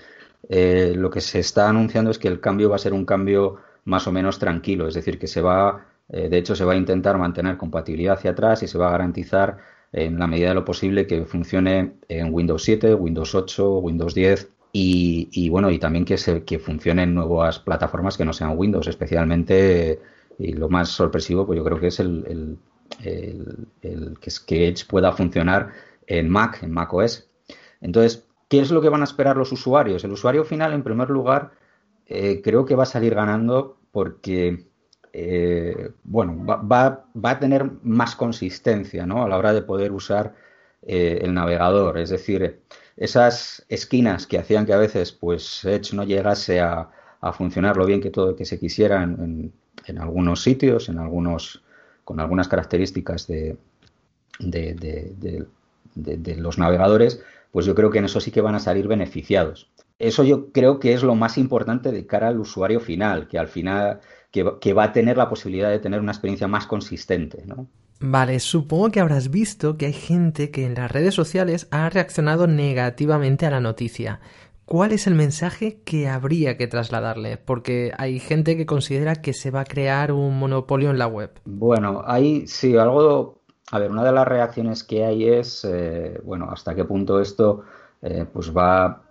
eh, lo que se está anunciando es que el cambio va a ser un cambio más o menos tranquilo, es decir, que se va, eh, de hecho, se va a intentar mantener compatibilidad hacia atrás y se va a garantizar en la medida de lo posible que funcione en Windows 7, Windows 8, Windows 10 y, bueno, y también que, se, que funcionen nuevas plataformas que no sean Windows, especialmente, y lo más sorpresivo, pues yo creo que es el, que, Edge pueda funcionar en Mac, en Mac OS. Entonces, ¿qué es lo que van a esperar los usuarios? El usuario final, en primer lugar, eh, creo que va a salir ganando porque, eh, bueno, va, va, a tener más consistencia ¿no? a la hora de poder usar eh, el navegador. Es decir, esas esquinas que hacían que a veces pues Edge no llegase a, funcionar lo bien que todo que se quisiera en, algunos sitios, en algunos con algunas características de, de, los navegadores, pues yo creo que en eso sí que van a salir beneficiados. Eso yo creo que es lo más importante de cara al usuario final, que al final que, que va a tener la posibilidad de tener una experiencia más consistente, ¿no? Vale, supongo que habrás visto que hay gente que en las redes sociales ha reaccionado negativamente a la noticia. ¿Cuál es el mensaje que habría que trasladarle? Porque hay gente que considera que se va a crear un monopolio en la web. Bueno, hay sí, algo... A ver, una de las reacciones que hay es, eh, bueno, hasta qué punto esto eh, pues va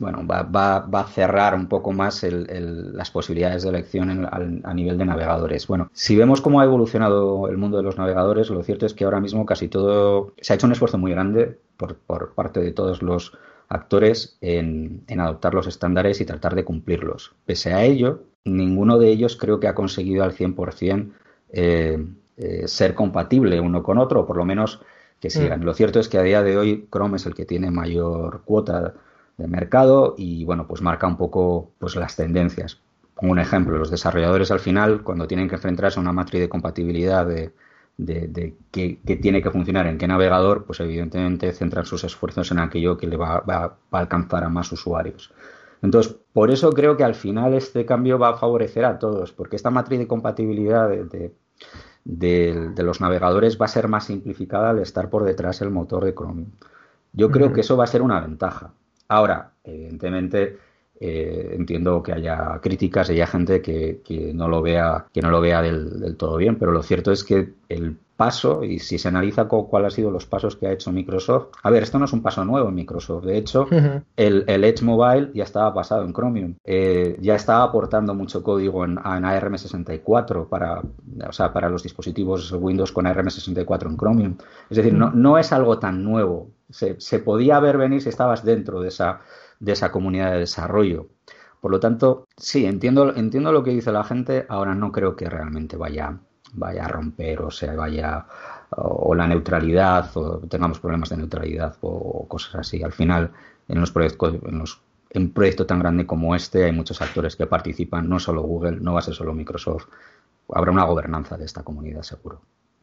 bueno, va, va, va, a cerrar un poco más el, las posibilidades de elección a nivel de navegadores. Bueno, si vemos cómo ha evolucionado el mundo de los navegadores, lo cierto es que ahora mismo casi todo se ha hecho un esfuerzo muy grande por, por parte de todos los actores en, en, adoptar los estándares y tratar de cumplirlos. Pese a ello, ninguno de ellos creo que ha conseguido al 100% eh, eh, ser compatible uno con otro, o por lo menos que sigan. Mm. Lo cierto es que a día de hoy Chrome es el que tiene mayor cuota de mercado y bueno, pues marca un poco pues las tendencias. Pongo un ejemplo, los desarrolladores al final, cuando tienen que enfrentarse a una matriz de compatibilidad de, de, qué, tiene que funcionar en qué navegador, pues evidentemente centran sus esfuerzos en aquello que le va, a alcanzar a más usuarios. Entonces, por eso creo que al final este cambio va a favorecer a todos, porque esta matriz de compatibilidad de, de los navegadores va a ser más simplificada al estar por detrás el motor de Chromium. Yo creo que eso va a ser una ventaja. Ahora, evidentemente, eh, entiendo que haya críticas y haya gente que, no lo vea, que no lo vea del, todo bien, pero lo cierto es que el paso y si se analiza cuál han sido los pasos que ha hecho Microsoft, a ver, esto no es un paso nuevo en Microsoft, de hecho, el, Edge Mobile ya estaba basado en Chromium, eh, ya estaba aportando mucho código en, ARM64 para, o sea, para los dispositivos Windows con ARM64 en Chromium. Es decir, no, no es algo tan nuevo, se, se podía ver venir si estabas dentro de esa, de esa comunidad de desarrollo. Por lo tanto, sí, entiendo, entiendo lo que dice la gente, ahora no creo que realmente vaya, vaya a romper o sea, vaya o, la neutralidad o tengamos problemas de neutralidad o, cosas así. Al final, en los proyectos, en los en un proyecto tan grande como este hay muchos actores que participan, no solo Google, no va a ser solo Microsoft. Habrá una gobernanza de esta comunidad, seguro.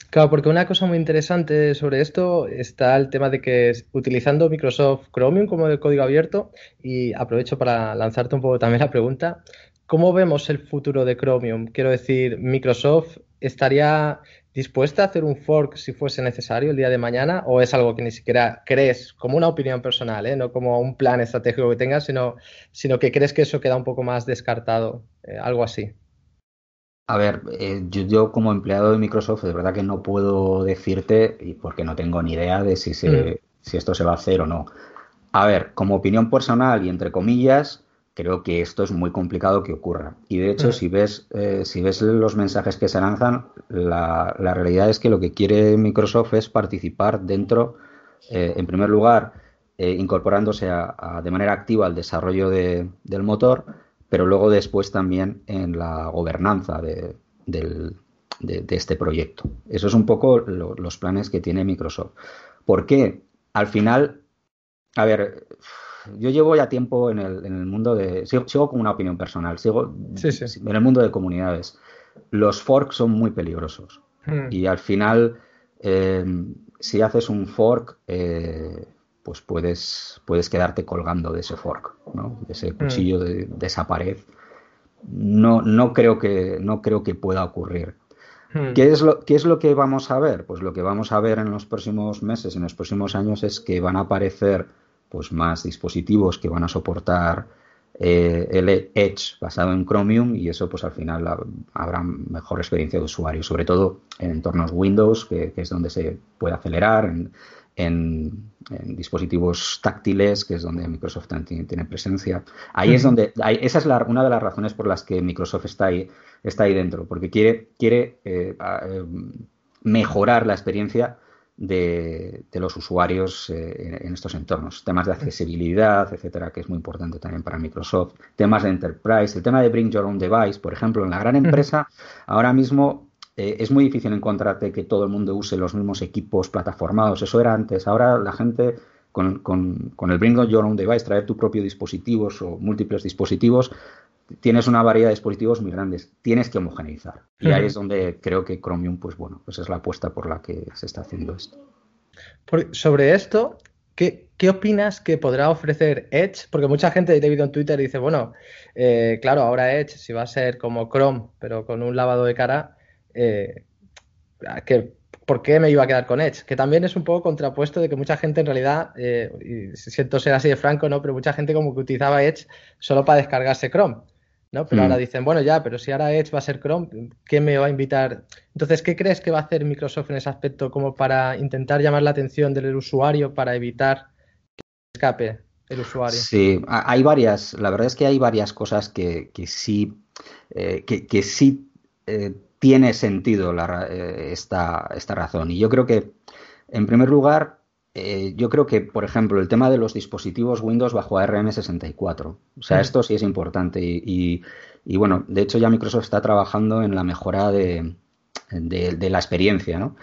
Claro, porque una cosa muy interesante sobre esto está el tema de que utilizando Microsoft Chromium como el código abierto, y aprovecho para lanzarte un poco también la pregunta, ¿cómo vemos el futuro de Chromium? Quiero decir, ¿Microsoft estaría dispuesta a hacer un fork si fuese necesario el día de mañana o es algo que ni siquiera crees como una opinión personal, ¿eh? no como un plan estratégico que tengas, sino, sino que crees que eso queda un poco más descartado, eh, algo así? A ver, eh, yo, como empleado de Microsoft, de verdad que no puedo decirte, y porque no tengo ni idea de si, se, mm. si esto se va a hacer o no. A ver, como opinión personal y entre comillas, creo que esto es muy complicado que ocurra. Y de hecho, mm. si, ves, eh, si ves los mensajes que se lanzan, la, realidad es que lo que quiere Microsoft es participar dentro, eh, en primer lugar, incorporándose de manera activa al desarrollo del motor pero luego después también en la gobernanza de, este proyecto. Eso es un poco los planes que tiene Microsoft. ¿Por qué? Al final, a ver, yo llevo ya tiempo en el, mundo de... Sigo, con una opinión personal, sigo en el mundo de comunidades. Los forks son muy peligrosos. Hmm. Y al final, eh, si haces un fork, eh, pues puedes, puedes quedarte colgando de ese fork, ¿no? de ese mm. cuchillo de, esa pared. No, no, creo que, no creo que pueda ocurrir. Mm. ¿Qué, es lo, ¿Qué es lo que vamos a ver? Pues lo que vamos a ver en los próximos meses, en los próximos años, es que van a aparecer pues, más dispositivos que van a soportar eh, el Edge basado en Chromium y eso pues al final habrá mejor experiencia de usuario, sobre todo en entornos Windows, que, es donde se puede acelerar, en, en, dispositivos táctiles, que es donde Microsoft también tiene presencia. Ahí es donde, esa es una de las razones por las que Microsoft está ahí, está ahí dentro, porque quiere, quiere eh, eh, mejorar la experiencia de, los usuarios eh, en estos entornos. Temas de accesibilidad, etcétera, que es muy importante también para Microsoft. Temas de enterprise, el tema de bring your own device, por ejemplo, en la gran empresa, ahora mismo eh, es muy difícil encontrarte que todo el mundo use los mismos equipos plataformados. Eso era antes. Ahora la gente con, con, el Bring Your Own Device, traer tu propio dispositivo o múltiples dispositivos, tienes una variedad de dispositivos muy grandes. Tienes que homogeneizar. Y ahí es donde creo que Chromium, pues bueno, pues es la apuesta por la que se está haciendo esto. sobre esto, ¿Qué, ¿Qué, opinas que podrá ofrecer Edge? Porque mucha gente te visto en Twitter y dice, bueno, eh, claro, ahora Edge, si va a ser como Chrome, pero con un lavado de cara, eh, que, ¿por qué me iba a quedar con Edge? Que también es un poco contrapuesto de que mucha gente en realidad, eh, y siento ser así de franco, ¿no? Pero mucha gente como que utilizaba Edge solo para descargarse Chrome. ¿No? Pero ahora mm. dicen, bueno, ya, pero si ahora Edge va a ser Chrome, ¿qué me va a invitar? Entonces, ¿qué crees que va a hacer Microsoft en ese aspecto como para intentar llamar la atención del usuario para evitar que escape el usuario? Sí, hay varias, la verdad es que hay varias cosas que, sí, eh, que, sí tiene sentido eh, esta, esta razón. Y yo creo que, en primer lugar, eh, yo creo que, por ejemplo, el tema de los dispositivos Windows bajo ARM64. O sea, mm. esto sí es importante. Y, bueno, de hecho ya Microsoft está trabajando en la mejora de, la experiencia, ¿no?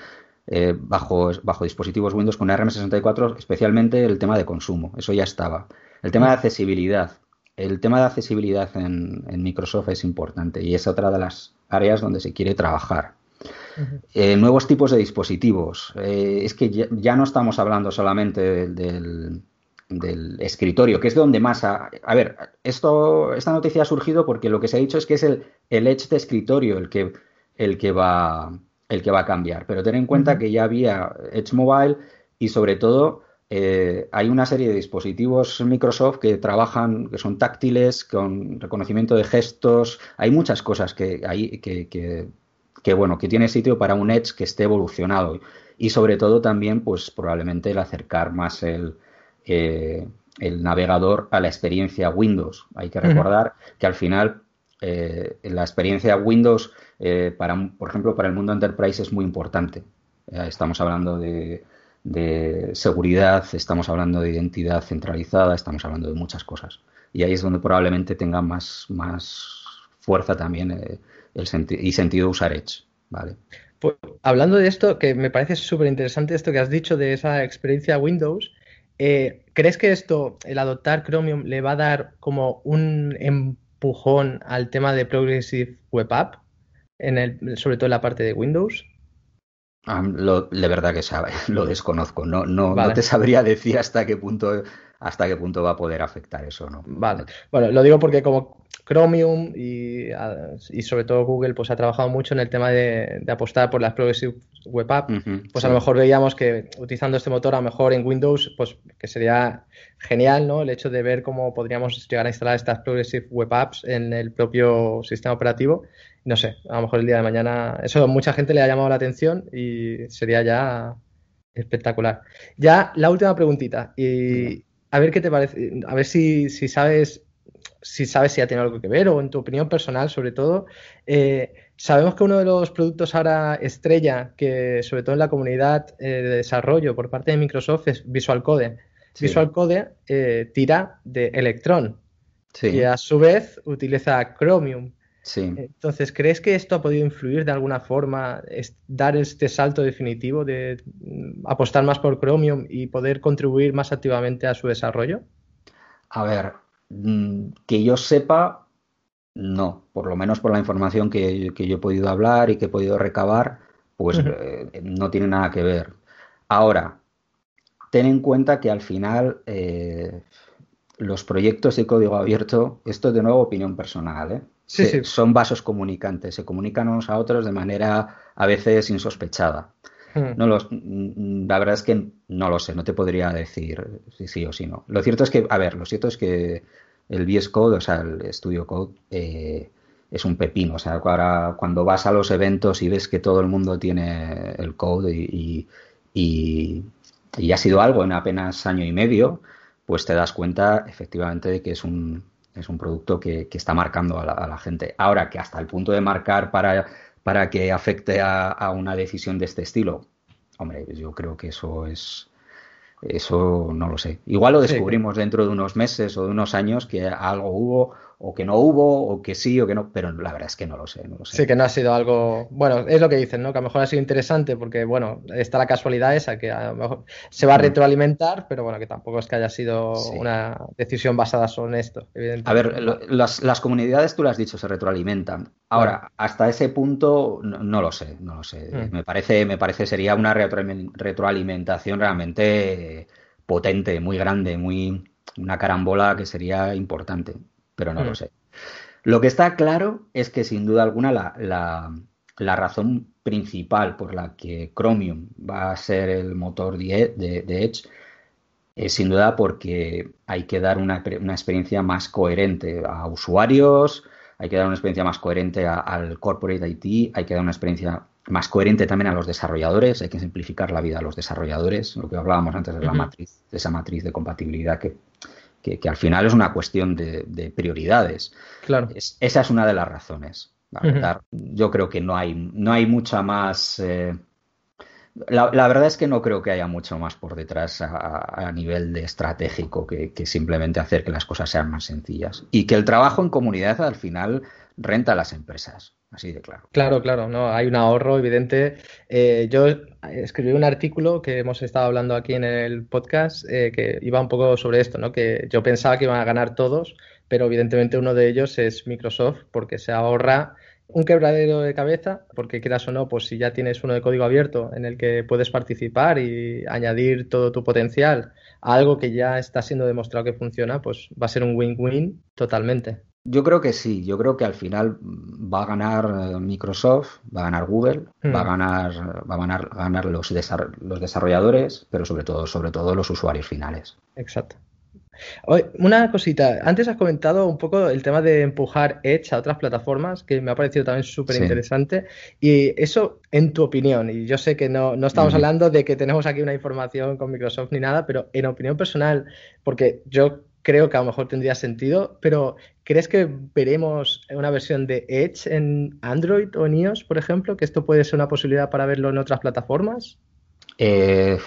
Eh, bajo, bajo dispositivos Windows con ARM64, especialmente el tema de consumo. Eso ya estaba. El tema de accesibilidad. El tema de accesibilidad en, en Microsoft es importante y es otra de las áreas donde se quiere trabajar. Eh, nuevos tipos de dispositivos. Eh, es que ya, no estamos hablando solamente del, escritorio, que es donde más... A, ver, esto, esta noticia ha surgido porque lo que se ha dicho es que es el, el Edge de escritorio el que, el, que va, el que va a cambiar. Pero ten en cuenta que ya había Edge Mobile y sobre todo eh, hay una serie de dispositivos Microsoft que trabajan, que son táctiles, con reconocimiento de gestos. Hay muchas cosas que, hay, que, que bueno, que tiene sitio para un Edge que esté evolucionado y sobre todo también, pues probablemente el acercar más el, eh, el navegador a la experiencia Windows. Hay que recordar que al final eh, la experiencia Windows, eh, para, por ejemplo, para el mundo enterprise es muy importante. estamos hablando de, de, seguridad, estamos hablando de identidad centralizada, estamos hablando de muchas cosas. Y ahí es donde probablemente tenga más, más fuerza también el y sentido usar Edge. ¿vale? Pues, hablando de esto, que me parece súper interesante esto que has dicho de esa experiencia Windows, eh, ¿crees que esto, el adoptar Chromium, le va a dar como un empujón al tema de Progressive Web App, en el, sobre todo en la parte de Windows? de verdad que sabe, lo desconozco. No, no, no te sabría decir hasta qué punto hasta qué punto va a poder afectar eso, ¿no? Vale. Bueno, lo digo porque como Chromium y, y, sobre todo Google pues ha trabajado mucho en el tema de, apostar por las Progressive Web App, pues a lo mejor veíamos que utilizando este motor a lo mejor en Windows pues que sería genial ¿no? el hecho de ver cómo podríamos llegar a instalar estas Progressive Web Apps en el propio sistema operativo. No sé, a lo mejor el día de mañana eso a mucha gente le ha llamado la atención y sería ya espectacular. Ya la última preguntita y a ver qué te parece, a ver si, si sabes si sabes si ha tenido algo que ver o en tu opinión personal sobre todo. Eh, sabemos que uno de los productos ahora estrella, que sobre todo en la comunidad eh, de desarrollo por parte de Microsoft es Visual Code. Visual Code eh, tira de Electron y a su vez utiliza Chromium. Entonces, ¿crees que esto ha podido influir de alguna forma, dar este salto definitivo de mm, apostar más por Chromium y poder contribuir más activamente a su desarrollo? A ver, que yo sepa, no, por lo menos por la información que, yo he podido hablar y que he podido recabar, pues eh, no tiene nada que ver. Ahora, ten en cuenta que al final eh, los proyectos de código abierto, esto es de nuevo opinión personal, ¿eh? son vasos comunicantes, se comunican unos a otros de manera a veces insospechada. Hmm. No los, mm, la verdad es que no lo sé, no te podría decir si sí o si no. Lo cierto es que, a ver, lo cierto es que el VS Code, o sea, el Studio Code, eh, es un pepino. O sea, ahora cuando vas a los eventos y ves que todo el mundo tiene el code y, y, ha sido algo en apenas año y medio, pues te das cuenta efectivamente de que es un, es un producto que, está marcando a la, gente. Ahora que hasta el punto de marcar para, para que afecte a, una decisión de este estilo, hombre, yo creo que eso es, eso no lo sé. Igual lo descubrimos dentro de unos meses o de unos años que algo hubo o que no hubo o que sí o que no, pero la verdad es que no lo sé, no lo sé. Sí, que no ha sido algo, bueno, es lo que dicen, ¿no? Que a lo mejor ha sido interesante porque, bueno, está la casualidad esa que a lo mejor se va a mm. retroalimentar, pero bueno, que tampoco es que haya sido una decisión basada solo en esto. A ver, las, las, comunidades, tú lo has dicho, se retroalimentan. Ahora, hasta ese punto no, lo sé, no lo sé. Mm. Me parece, me parece sería una retroalimentación realmente potente, muy grande, muy una carambola que sería importante pero no lo mm. sé. Lo que está claro es que sin duda alguna la, razón principal por la que Chromium va a ser el motor de, Edge es sin duda porque hay que dar una, experiencia más coherente a usuarios, hay que dar una experiencia más coherente al corporate IT, hay que dar una experiencia más coherente también a los desarrolladores, hay que simplificar la vida a los desarrolladores, lo que hablábamos antes de la matriz, de esa matriz de compatibilidad que, que, al final es una cuestión de, prioridades. Claro. esa es una de las razones. Yo creo que no hay, no hay mucha más. Eh, la, verdad es que no creo que haya mucho más por detrás a, nivel de estratégico que, simplemente hacer que las cosas sean más sencillas. Y que el trabajo en comunidad al final renta a las empresas. Así de claro. Claro, claro, no, hay un ahorro evidente. Eh, yo escribí un artículo que hemos estado hablando aquí en el podcast eh, que iba un poco sobre esto, ¿no? Que yo pensaba que iban a ganar todos, pero evidentemente uno de ellos es Microsoft porque se ahorra un quebradero de cabeza, porque quieras o no, pues si ya tienes uno de código abierto en el que puedes participar y añadir todo tu potencial a algo que ya está siendo demostrado que funciona, pues va a ser un win-win totalmente. Yo creo que sí, yo creo que al final va a ganar eh, Microsoft, va a ganar Google, va a hmm. ganar, va a ganar, ganar los, los desarrolladores, pero sobre todo, sobre todo los usuarios finales. Exacto. Una cosita, antes has comentado un poco el tema de empujar Edge a otras plataformas, que me ha parecido también súper interesante. Y eso, en tu opinión, y yo sé que no, no estamos hablando de que tenemos aquí una información con Microsoft ni nada, pero en opinión personal, porque yo creo que a lo mejor tendría sentido, pero ¿crees que veremos una versión de Edge en Android o en iOS, por ejemplo? ¿Que esto puede ser una posibilidad para verlo en otras plataformas? Eh,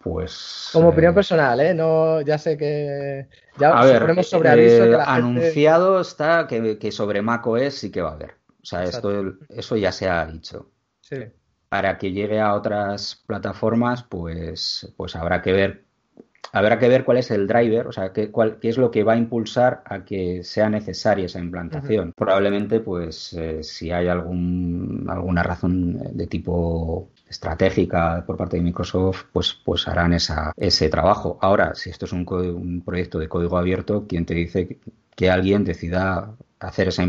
pues. Como opinión eh, personal, ¿eh? No, ya sé que. Ya a ver, sobre aviso eh, anunciado está que, sobre macOS sí que va a haber. O sea, esto, eso ya se ha dicho. Sí. Para que llegue a otras plataformas, pues, pues habrá que ver habrá que ver cuál es el driver, o sea, qué, cuál, qué es lo que va a impulsar a que sea necesaria esa implantación. Probablemente, pues, eh, si hay algún, alguna razón de tipo estratégica por parte de Microsoft, pues, pues harán esa, ese trabajo. Ahora, si esto es un, un proyecto de código abierto, ¿quién te dice que alguien decida hacer esa,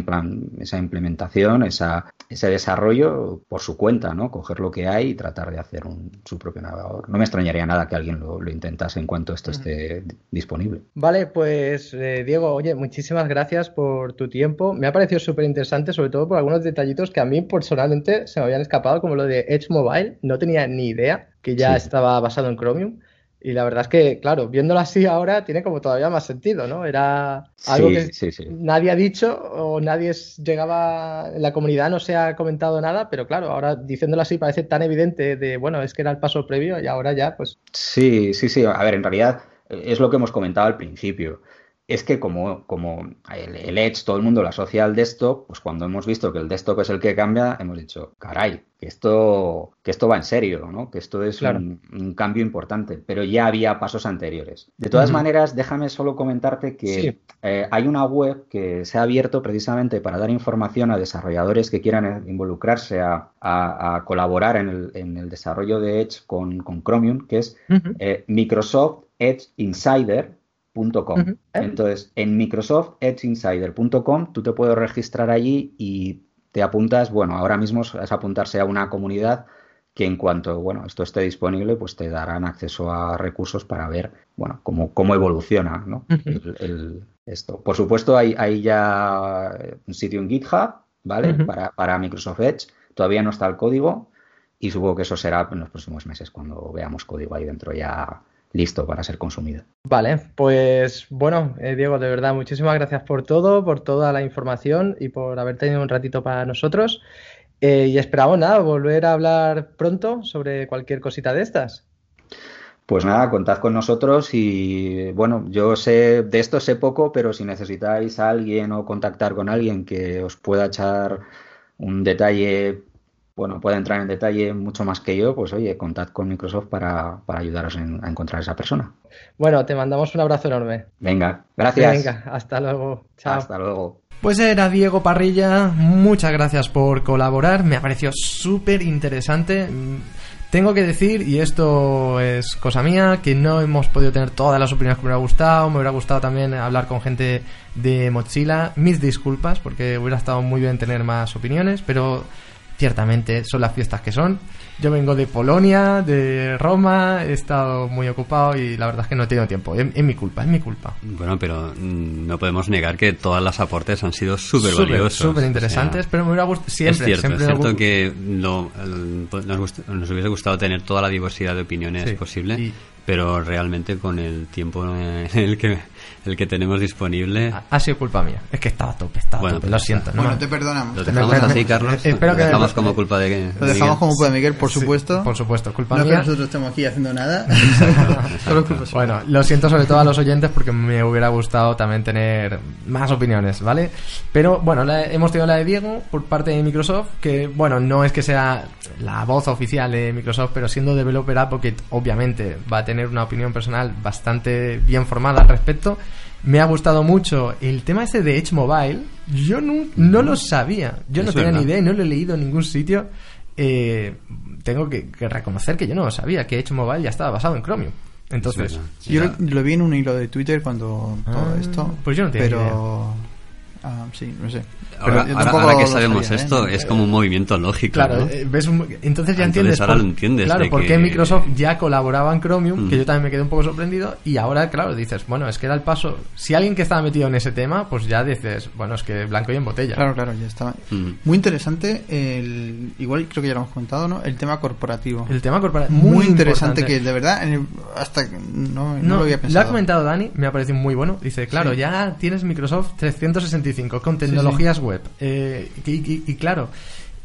esa implementación, esa, ese desarrollo por su cuenta, ¿no? Coger lo que hay y tratar de hacer un, su propio navegador. No me extrañaría nada que alguien lo, intentase en cuanto esto esté disponible. Vale, pues eh, Diego, oye, muchísimas gracias por tu tiempo. Me ha parecido súper interesante, sobre todo por algunos detallitos que a mí personalmente se me habían escapado, como lo de Edge Mobile. No tenía ni idea que ya estaba basado en Chromium. Y la verdad es que, claro, viéndolo así ahora tiene como todavía más sentido, ¿no? Era algo que nadie ha dicho o nadie llegaba, en la comunidad no se ha comentado nada, pero claro, ahora diciéndolo así parece tan evidente de, bueno, es que era el paso previo y ahora ya, pues... Sí, sí, sí. A ver, en realidad es lo que hemos comentado al principio es que como, como el, Edge todo el mundo lo asocia al desktop, pues cuando hemos visto que el desktop es el que cambia, hemos dicho, caray, que esto, que esto va en serio, ¿no? Que esto es un, cambio importante, pero ya había pasos anteriores. De todas maneras, déjame solo comentarte que eh, hay una web que se ha abierto precisamente para dar información a desarrolladores que quieran involucrarse a, colaborar en el, desarrollo de Edge con, Chromium, que es eh, Microsoft Edge Insider entonces, en microsoftedgeinsider.com tú te puedes registrar allí y te apuntas, bueno, ahora mismo es apuntarse a una comunidad que en cuanto, bueno, esto esté disponible, pues te darán acceso a recursos para ver, bueno, cómo, cómo evoluciona, ¿no? esto. Por supuesto, hay, hay, ya un sitio en GitHub, ¿vale? para, para Microsoft Edge. Todavía no está el código y supongo que eso será en los próximos meses cuando veamos código ahí dentro ya listo para ser consumido. Vale, pues bueno, eh, Diego, de verdad, muchísimas gracias por todo, por toda la información y por haber tenido un ratito para nosotros. Eh, y esperamos nada, volver a hablar pronto sobre cualquier cosita de estas. Pues nada, contad con nosotros y bueno, yo sé de esto sé poco, pero si necesitáis a alguien o contactar con alguien que os pueda echar un detalle bueno, puede entrar en detalle mucho más que yo, pues oye, contad con Microsoft para, ayudaros a encontrar a esa persona. Bueno, te mandamos un abrazo enorme. Venga, gracias. Venga, hasta luego. Chao. Hasta luego. Pues era Diego Parrilla, muchas gracias por colaborar, me ha parecido súper interesante. Tengo que decir, y esto es cosa mía, que no hemos podido tener todas las opiniones que me hubiera gustado. Me hubiera gustado también hablar con gente de Mozilla. Mis disculpas, porque hubiera estado muy bien tener más opiniones, pero ciertamente son las fiestas que son. Yo vengo de Polonia, de Roma, he estado muy ocupado y la verdad es que no he tenido tiempo. Es, mi culpa, es mi culpa. Bueno, pero mm, no podemos negar que todas las aportes han sido súper valiosos. Súper interesantes, pero me hubiera gustado siempre. Es cierto, es cierto que nos, hubiese gustado tener toda la diversidad de opiniones posible, pero realmente con el tiempo en el que el que tenemos disponible. Ha, sido culpa mía. Es que estaba a tope, estaba bueno, Lo siento. ¿no? Bueno, te perdonamos. Lo dejamos así, Carlos. Espero lo dejamos como culpa de Lo dejamos como culpa de Miguel, por supuesto. por supuesto, culpa mía. No que nosotros estemos aquí haciendo nada. Solo culpa bueno, lo siento sobre todo a los oyentes porque me hubiera gustado también tener más opiniones, ¿vale? Pero bueno, hemos tenido la de Diego por parte de Microsoft, que bueno, no es que sea la voz oficial de Microsoft, pero siendo developer Advocate, obviamente va a tener una opinión personal bastante bien formada al respecto. Me ha gustado mucho el tema ese de Edge Mobile. Yo no, no lo sabía. Yo no tenía ni idea y no lo he leído en ningún sitio. Eh, tengo que, reconocer que yo no lo sabía, que Edge Mobile ya estaba basado en Chromium. Entonces, yo lo, vi en un hilo de Twitter cuando todo ah, esto. Pues yo no tenía pero Ah, sí, no sé. Ahora, Pero ahora- que lo sabemos sabía, ¿eh? esto, es como un movimiento lógico. Claro, ¿no? eh, ves un- entonces ya Entonces entiendes. ahora por, lo entiendes Claro, de por qué que- Microsoft ya colaboraba en Chromium, Mm. que yo también me quedé un poco sorprendido. Y ahora, claro, dices, bueno, es que era el paso. Si alguien que estaba metido en ese tema, pues ya dices, bueno, es que blanco y en botella. Claro, claro, ya estaba. Mm. Muy interesante, el, igual creo que ya lo hemos comentado, ¿no? El tema corporativo. El tema corporativo. muy, muy interesante importante. que de verdad en el- hasta que no, no No, lo había lo pensado. ha comentado Dani, me ha parecido muy bueno. Dice, claro, Sí. ya tienes Microsoft 365 con tecnologías web. Eh, y, y- y claro,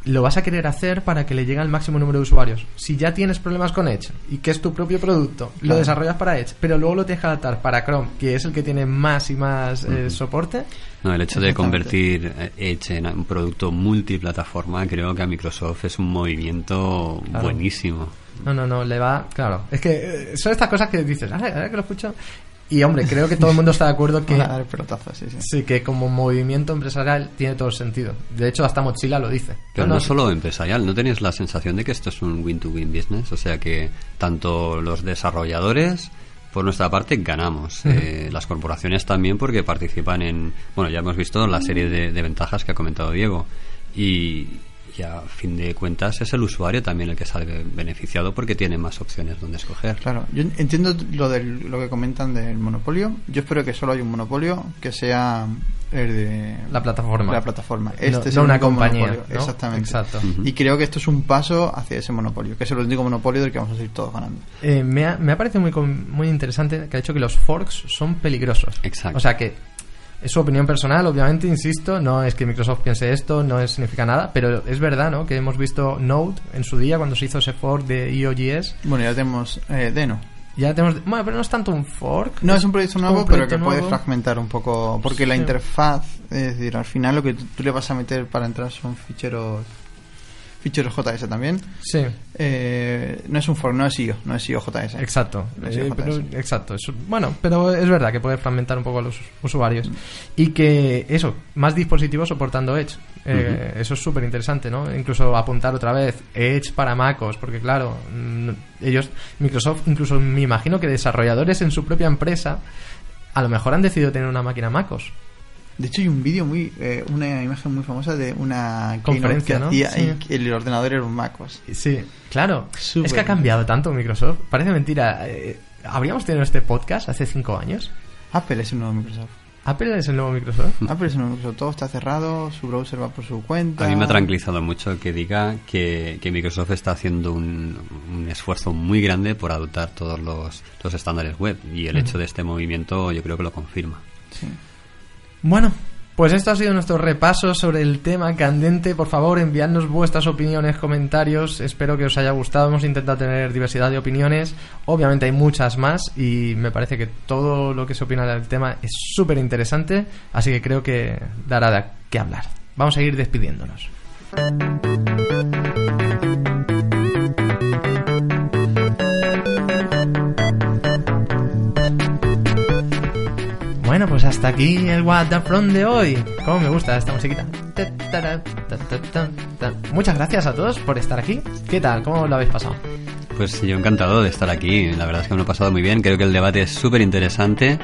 lo vas a querer hacer para que le llegue al máximo número de usuarios. Si ya tienes problemas con Edge y que es tu propio producto, lo desarrollas para Edge, pero luego lo tienes que adaptar para Chrome, que es el que tiene más y más eh, soporte. No, el hecho de convertir eh, Edge en un producto multiplataforma creo que a Microsoft es un movimiento Claro. buenísimo. No, no, no, le va. Claro, es que eh, son estas cosas que dices, ahora, ahora que lo escucho. Y hombre, creo que todo el mundo está de acuerdo que. Dar pelotazos, sí, sí. Sí, que como movimiento empresarial tiene todo el sentido. De hecho, hasta Mochila lo dice. Pero No, no, no, solo empresarial, ¿no tenéis la sensación de que esto es un win-to-win business? O sea que tanto los desarrolladores, por nuestra parte, ganamos. Eh, las corporaciones también porque participan en... Bueno, ya hemos visto la serie de, de ventajas que ha comentado Diego. Y, y a fin de cuentas es el usuario también el que sale beneficiado porque tiene más opciones donde escoger. Claro, yo entiendo lo, del, lo que comentan del monopolio. Yo espero que solo haya un monopolio que sea el de La plataforma. La plataforma. No- Este es no el una único compañía, monopolio. ¿no? Exactamente. Exacto. Y creo que esto es un paso hacia ese monopolio, que es el único monopolio del que vamos a seguir todos ganando. Eh, me, ha, me ha parecido muy, com- muy interesante que ha dicho que los forks son peligrosos. Exacto. O sea que es su opinión personal, obviamente, insisto, no es que Microsoft piense esto, no significa nada, pero es verdad, ¿no? Que hemos visto Node en su día cuando se hizo ese fork de IOGS. Bueno, ya tenemos eh, Deno. Ya tenemos, bueno, pero no es tanto un fork. No es un proyecto nuevo, un pero que puede fragmentar un poco, porque la interfaz, es decir, al final lo que tú, tú le vas a meter para entrar son ficheros ficheros JS también. Sí. Eh, no es un fork, no es IO, no es IO JS. Exacto, No es Eh, pero- exacto. bueno, pero es verdad que puede fragmentar un poco a los usuarios y que eso, más dispositivos soportando Edge. Eh, Eso es súper interesante, ¿no? Incluso apuntar otra vez Edge para MacOS, porque claro, mm, ellos, Microsoft, incluso me imagino que desarrolladores en su propia empresa, a lo mejor han decidido tener una máquina MacOS. De hecho, hay un vídeo muy, eh, una imagen muy famosa de una Conferencia, que ¿no? hacía Sí. y el ordenador era un MacOS. Sí, claro. Es que ha cambiado tanto Microsoft. Parece mentira. Eh, ¿Habríamos tenido este podcast hace cinco años? Apple es el nuevo Microsoft. ¿Apple es el nuevo Microsoft? Apple es el nuevo Microsoft. Todo está cerrado, su browser va por su cuenta. A mí me ha tranquilizado mucho que diga que, que Microsoft está haciendo un, un esfuerzo muy grande por adoptar todos los, los estándares web y el hecho de este movimiento yo creo que lo confirma. Sí. Bueno, pues esto ha sido nuestro repaso sobre el tema candente. Por favor, enviadnos vuestras opiniones, comentarios. Espero que os haya gustado. Hemos intentado tener diversidad de opiniones. Obviamente hay muchas más y me parece que todo lo que se opina del tema es súper interesante. Así que creo que dará de qué hablar. Vamos a ir despidiéndonos. Bueno, pues hasta aquí el What the Front de hoy. Cómo me gusta esta musiquita. Muchas gracias a todos por estar aquí. ¿Qué tal? ¿Cómo lo habéis pasado? Pues yo encantado de estar aquí, la verdad es que me lo he pasado muy bien, creo que el debate es súper interesante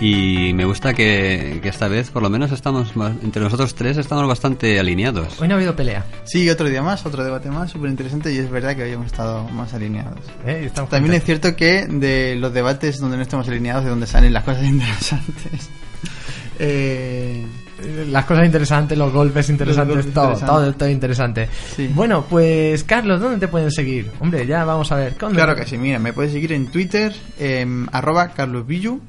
y me gusta que, que esta vez por lo menos estamos, entre nosotros tres estamos bastante alineados. Hoy no ha habido pelea. Sí, otro día más, otro debate más, súper interesante y es verdad que habíamos estado más alineados. ¿eh? Estamos También es cierto que de los debates donde no estamos alineados es donde salen las cosas interesantes. Eh, Las cosas interesantes, los golpes interesantes, golpes todo, interesantes. todo, todo interesante. Sí. Bueno, pues Carlos, ¿dónde te pueden seguir? Hombre, ya vamos a ver. ¿dónde claro te- que sí, mira, me puedes seguir en Twitter, em, arroba carlosvillu.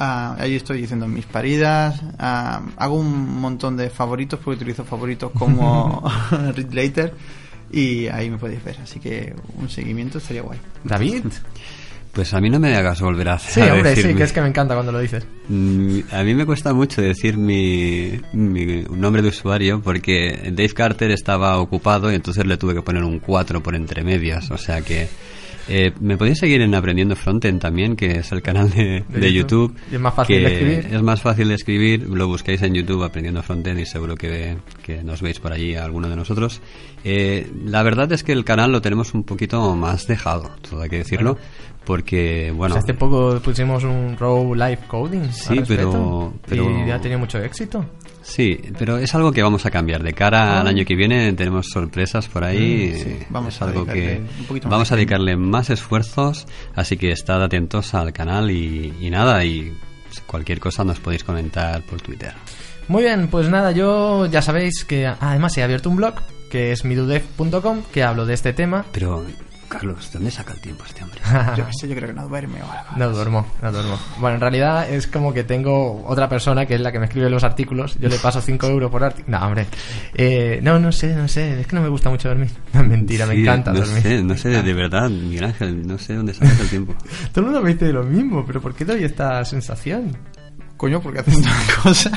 Ah, ahí estoy diciendo mis paridas. ah, hago un montón de favoritos porque utilizo favoritos como Read Later. Y ahí me podéis ver. Así que un seguimiento estaría guay. David. Pues a mí no me hagas volver a Sí, a hombre, sí, que es que me encanta cuando lo dices. Mm, A mí me cuesta mucho decir mi, mi nombre de usuario porque Dave Carter estaba ocupado y entonces le tuve que poner un 4 por entre medias. O sea que eh, me podéis seguir en Aprendiendo Frontend también, que es el canal de, De de YouTube. YouTube. Y es más fácil que de escribir. Es más fácil de escribir. Lo buscáis en YouTube Aprendiendo Frontend y seguro que, que nos veis por allí a alguno de nosotros. Eh, la verdad es que el canal lo tenemos un poquito más dejado, todo hay que decirlo. Porque, bueno... hace poco pusimos un Row Live Coding. Sí, pero, pero... Y ha tenido mucho éxito. Sí, pero es algo que vamos a cambiar. De cara al año que viene tenemos sorpresas por ahí. Mm, vamos es algo que vamos a dedicarle más esfuerzos, así que estad atentos al canal y, y nada, y cualquier cosa nos podéis comentar por Twitter. Muy bien, pues nada, yo ya sabéis que además he abierto un blog que es midudef.com que hablo de este tema. Pero Carlos, ¿dónde saca el tiempo este hombre? yo, yo creo que no duerme o algo. No duermo, no duermo. Bueno, en realidad es como que tengo otra persona que es la que me escribe los artículos. Yo le paso 5 euros por artículo. No, hombre. Eh, no, no sé, no sé. Es que no me gusta mucho dormir. No, mentira, me encanta no dormir. Sé, no sé, de verdad, Miguel Ángel, no sé dónde sacas el tiempo. Todo el mundo me dice lo mismo, pero ¿por qué doy esta sensación? Coño, porque haces una cosa.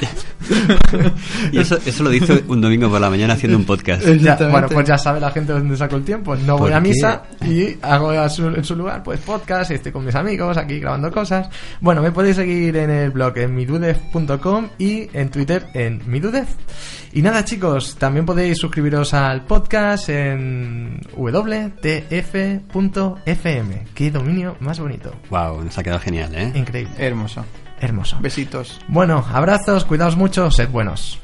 y eso, eso lo dice un domingo por la mañana haciendo un podcast. bueno, pues ya sabe la gente dónde saco el tiempo. No voy a misa y hago en su lugar pues podcast, estoy con mis amigos aquí grabando cosas. Bueno, me podéis seguir en el blog en midudef.com y en Twitter en midudef. Y nada chicos, también podéis suscribiros al podcast en wtf.fm. Qué dominio más bonito. Wow, nos ha quedado genial, ¿eh? Increíble. Hermoso. Hermoso. Besitos. Bueno, abrazos, cuidaos mucho, sed buenos.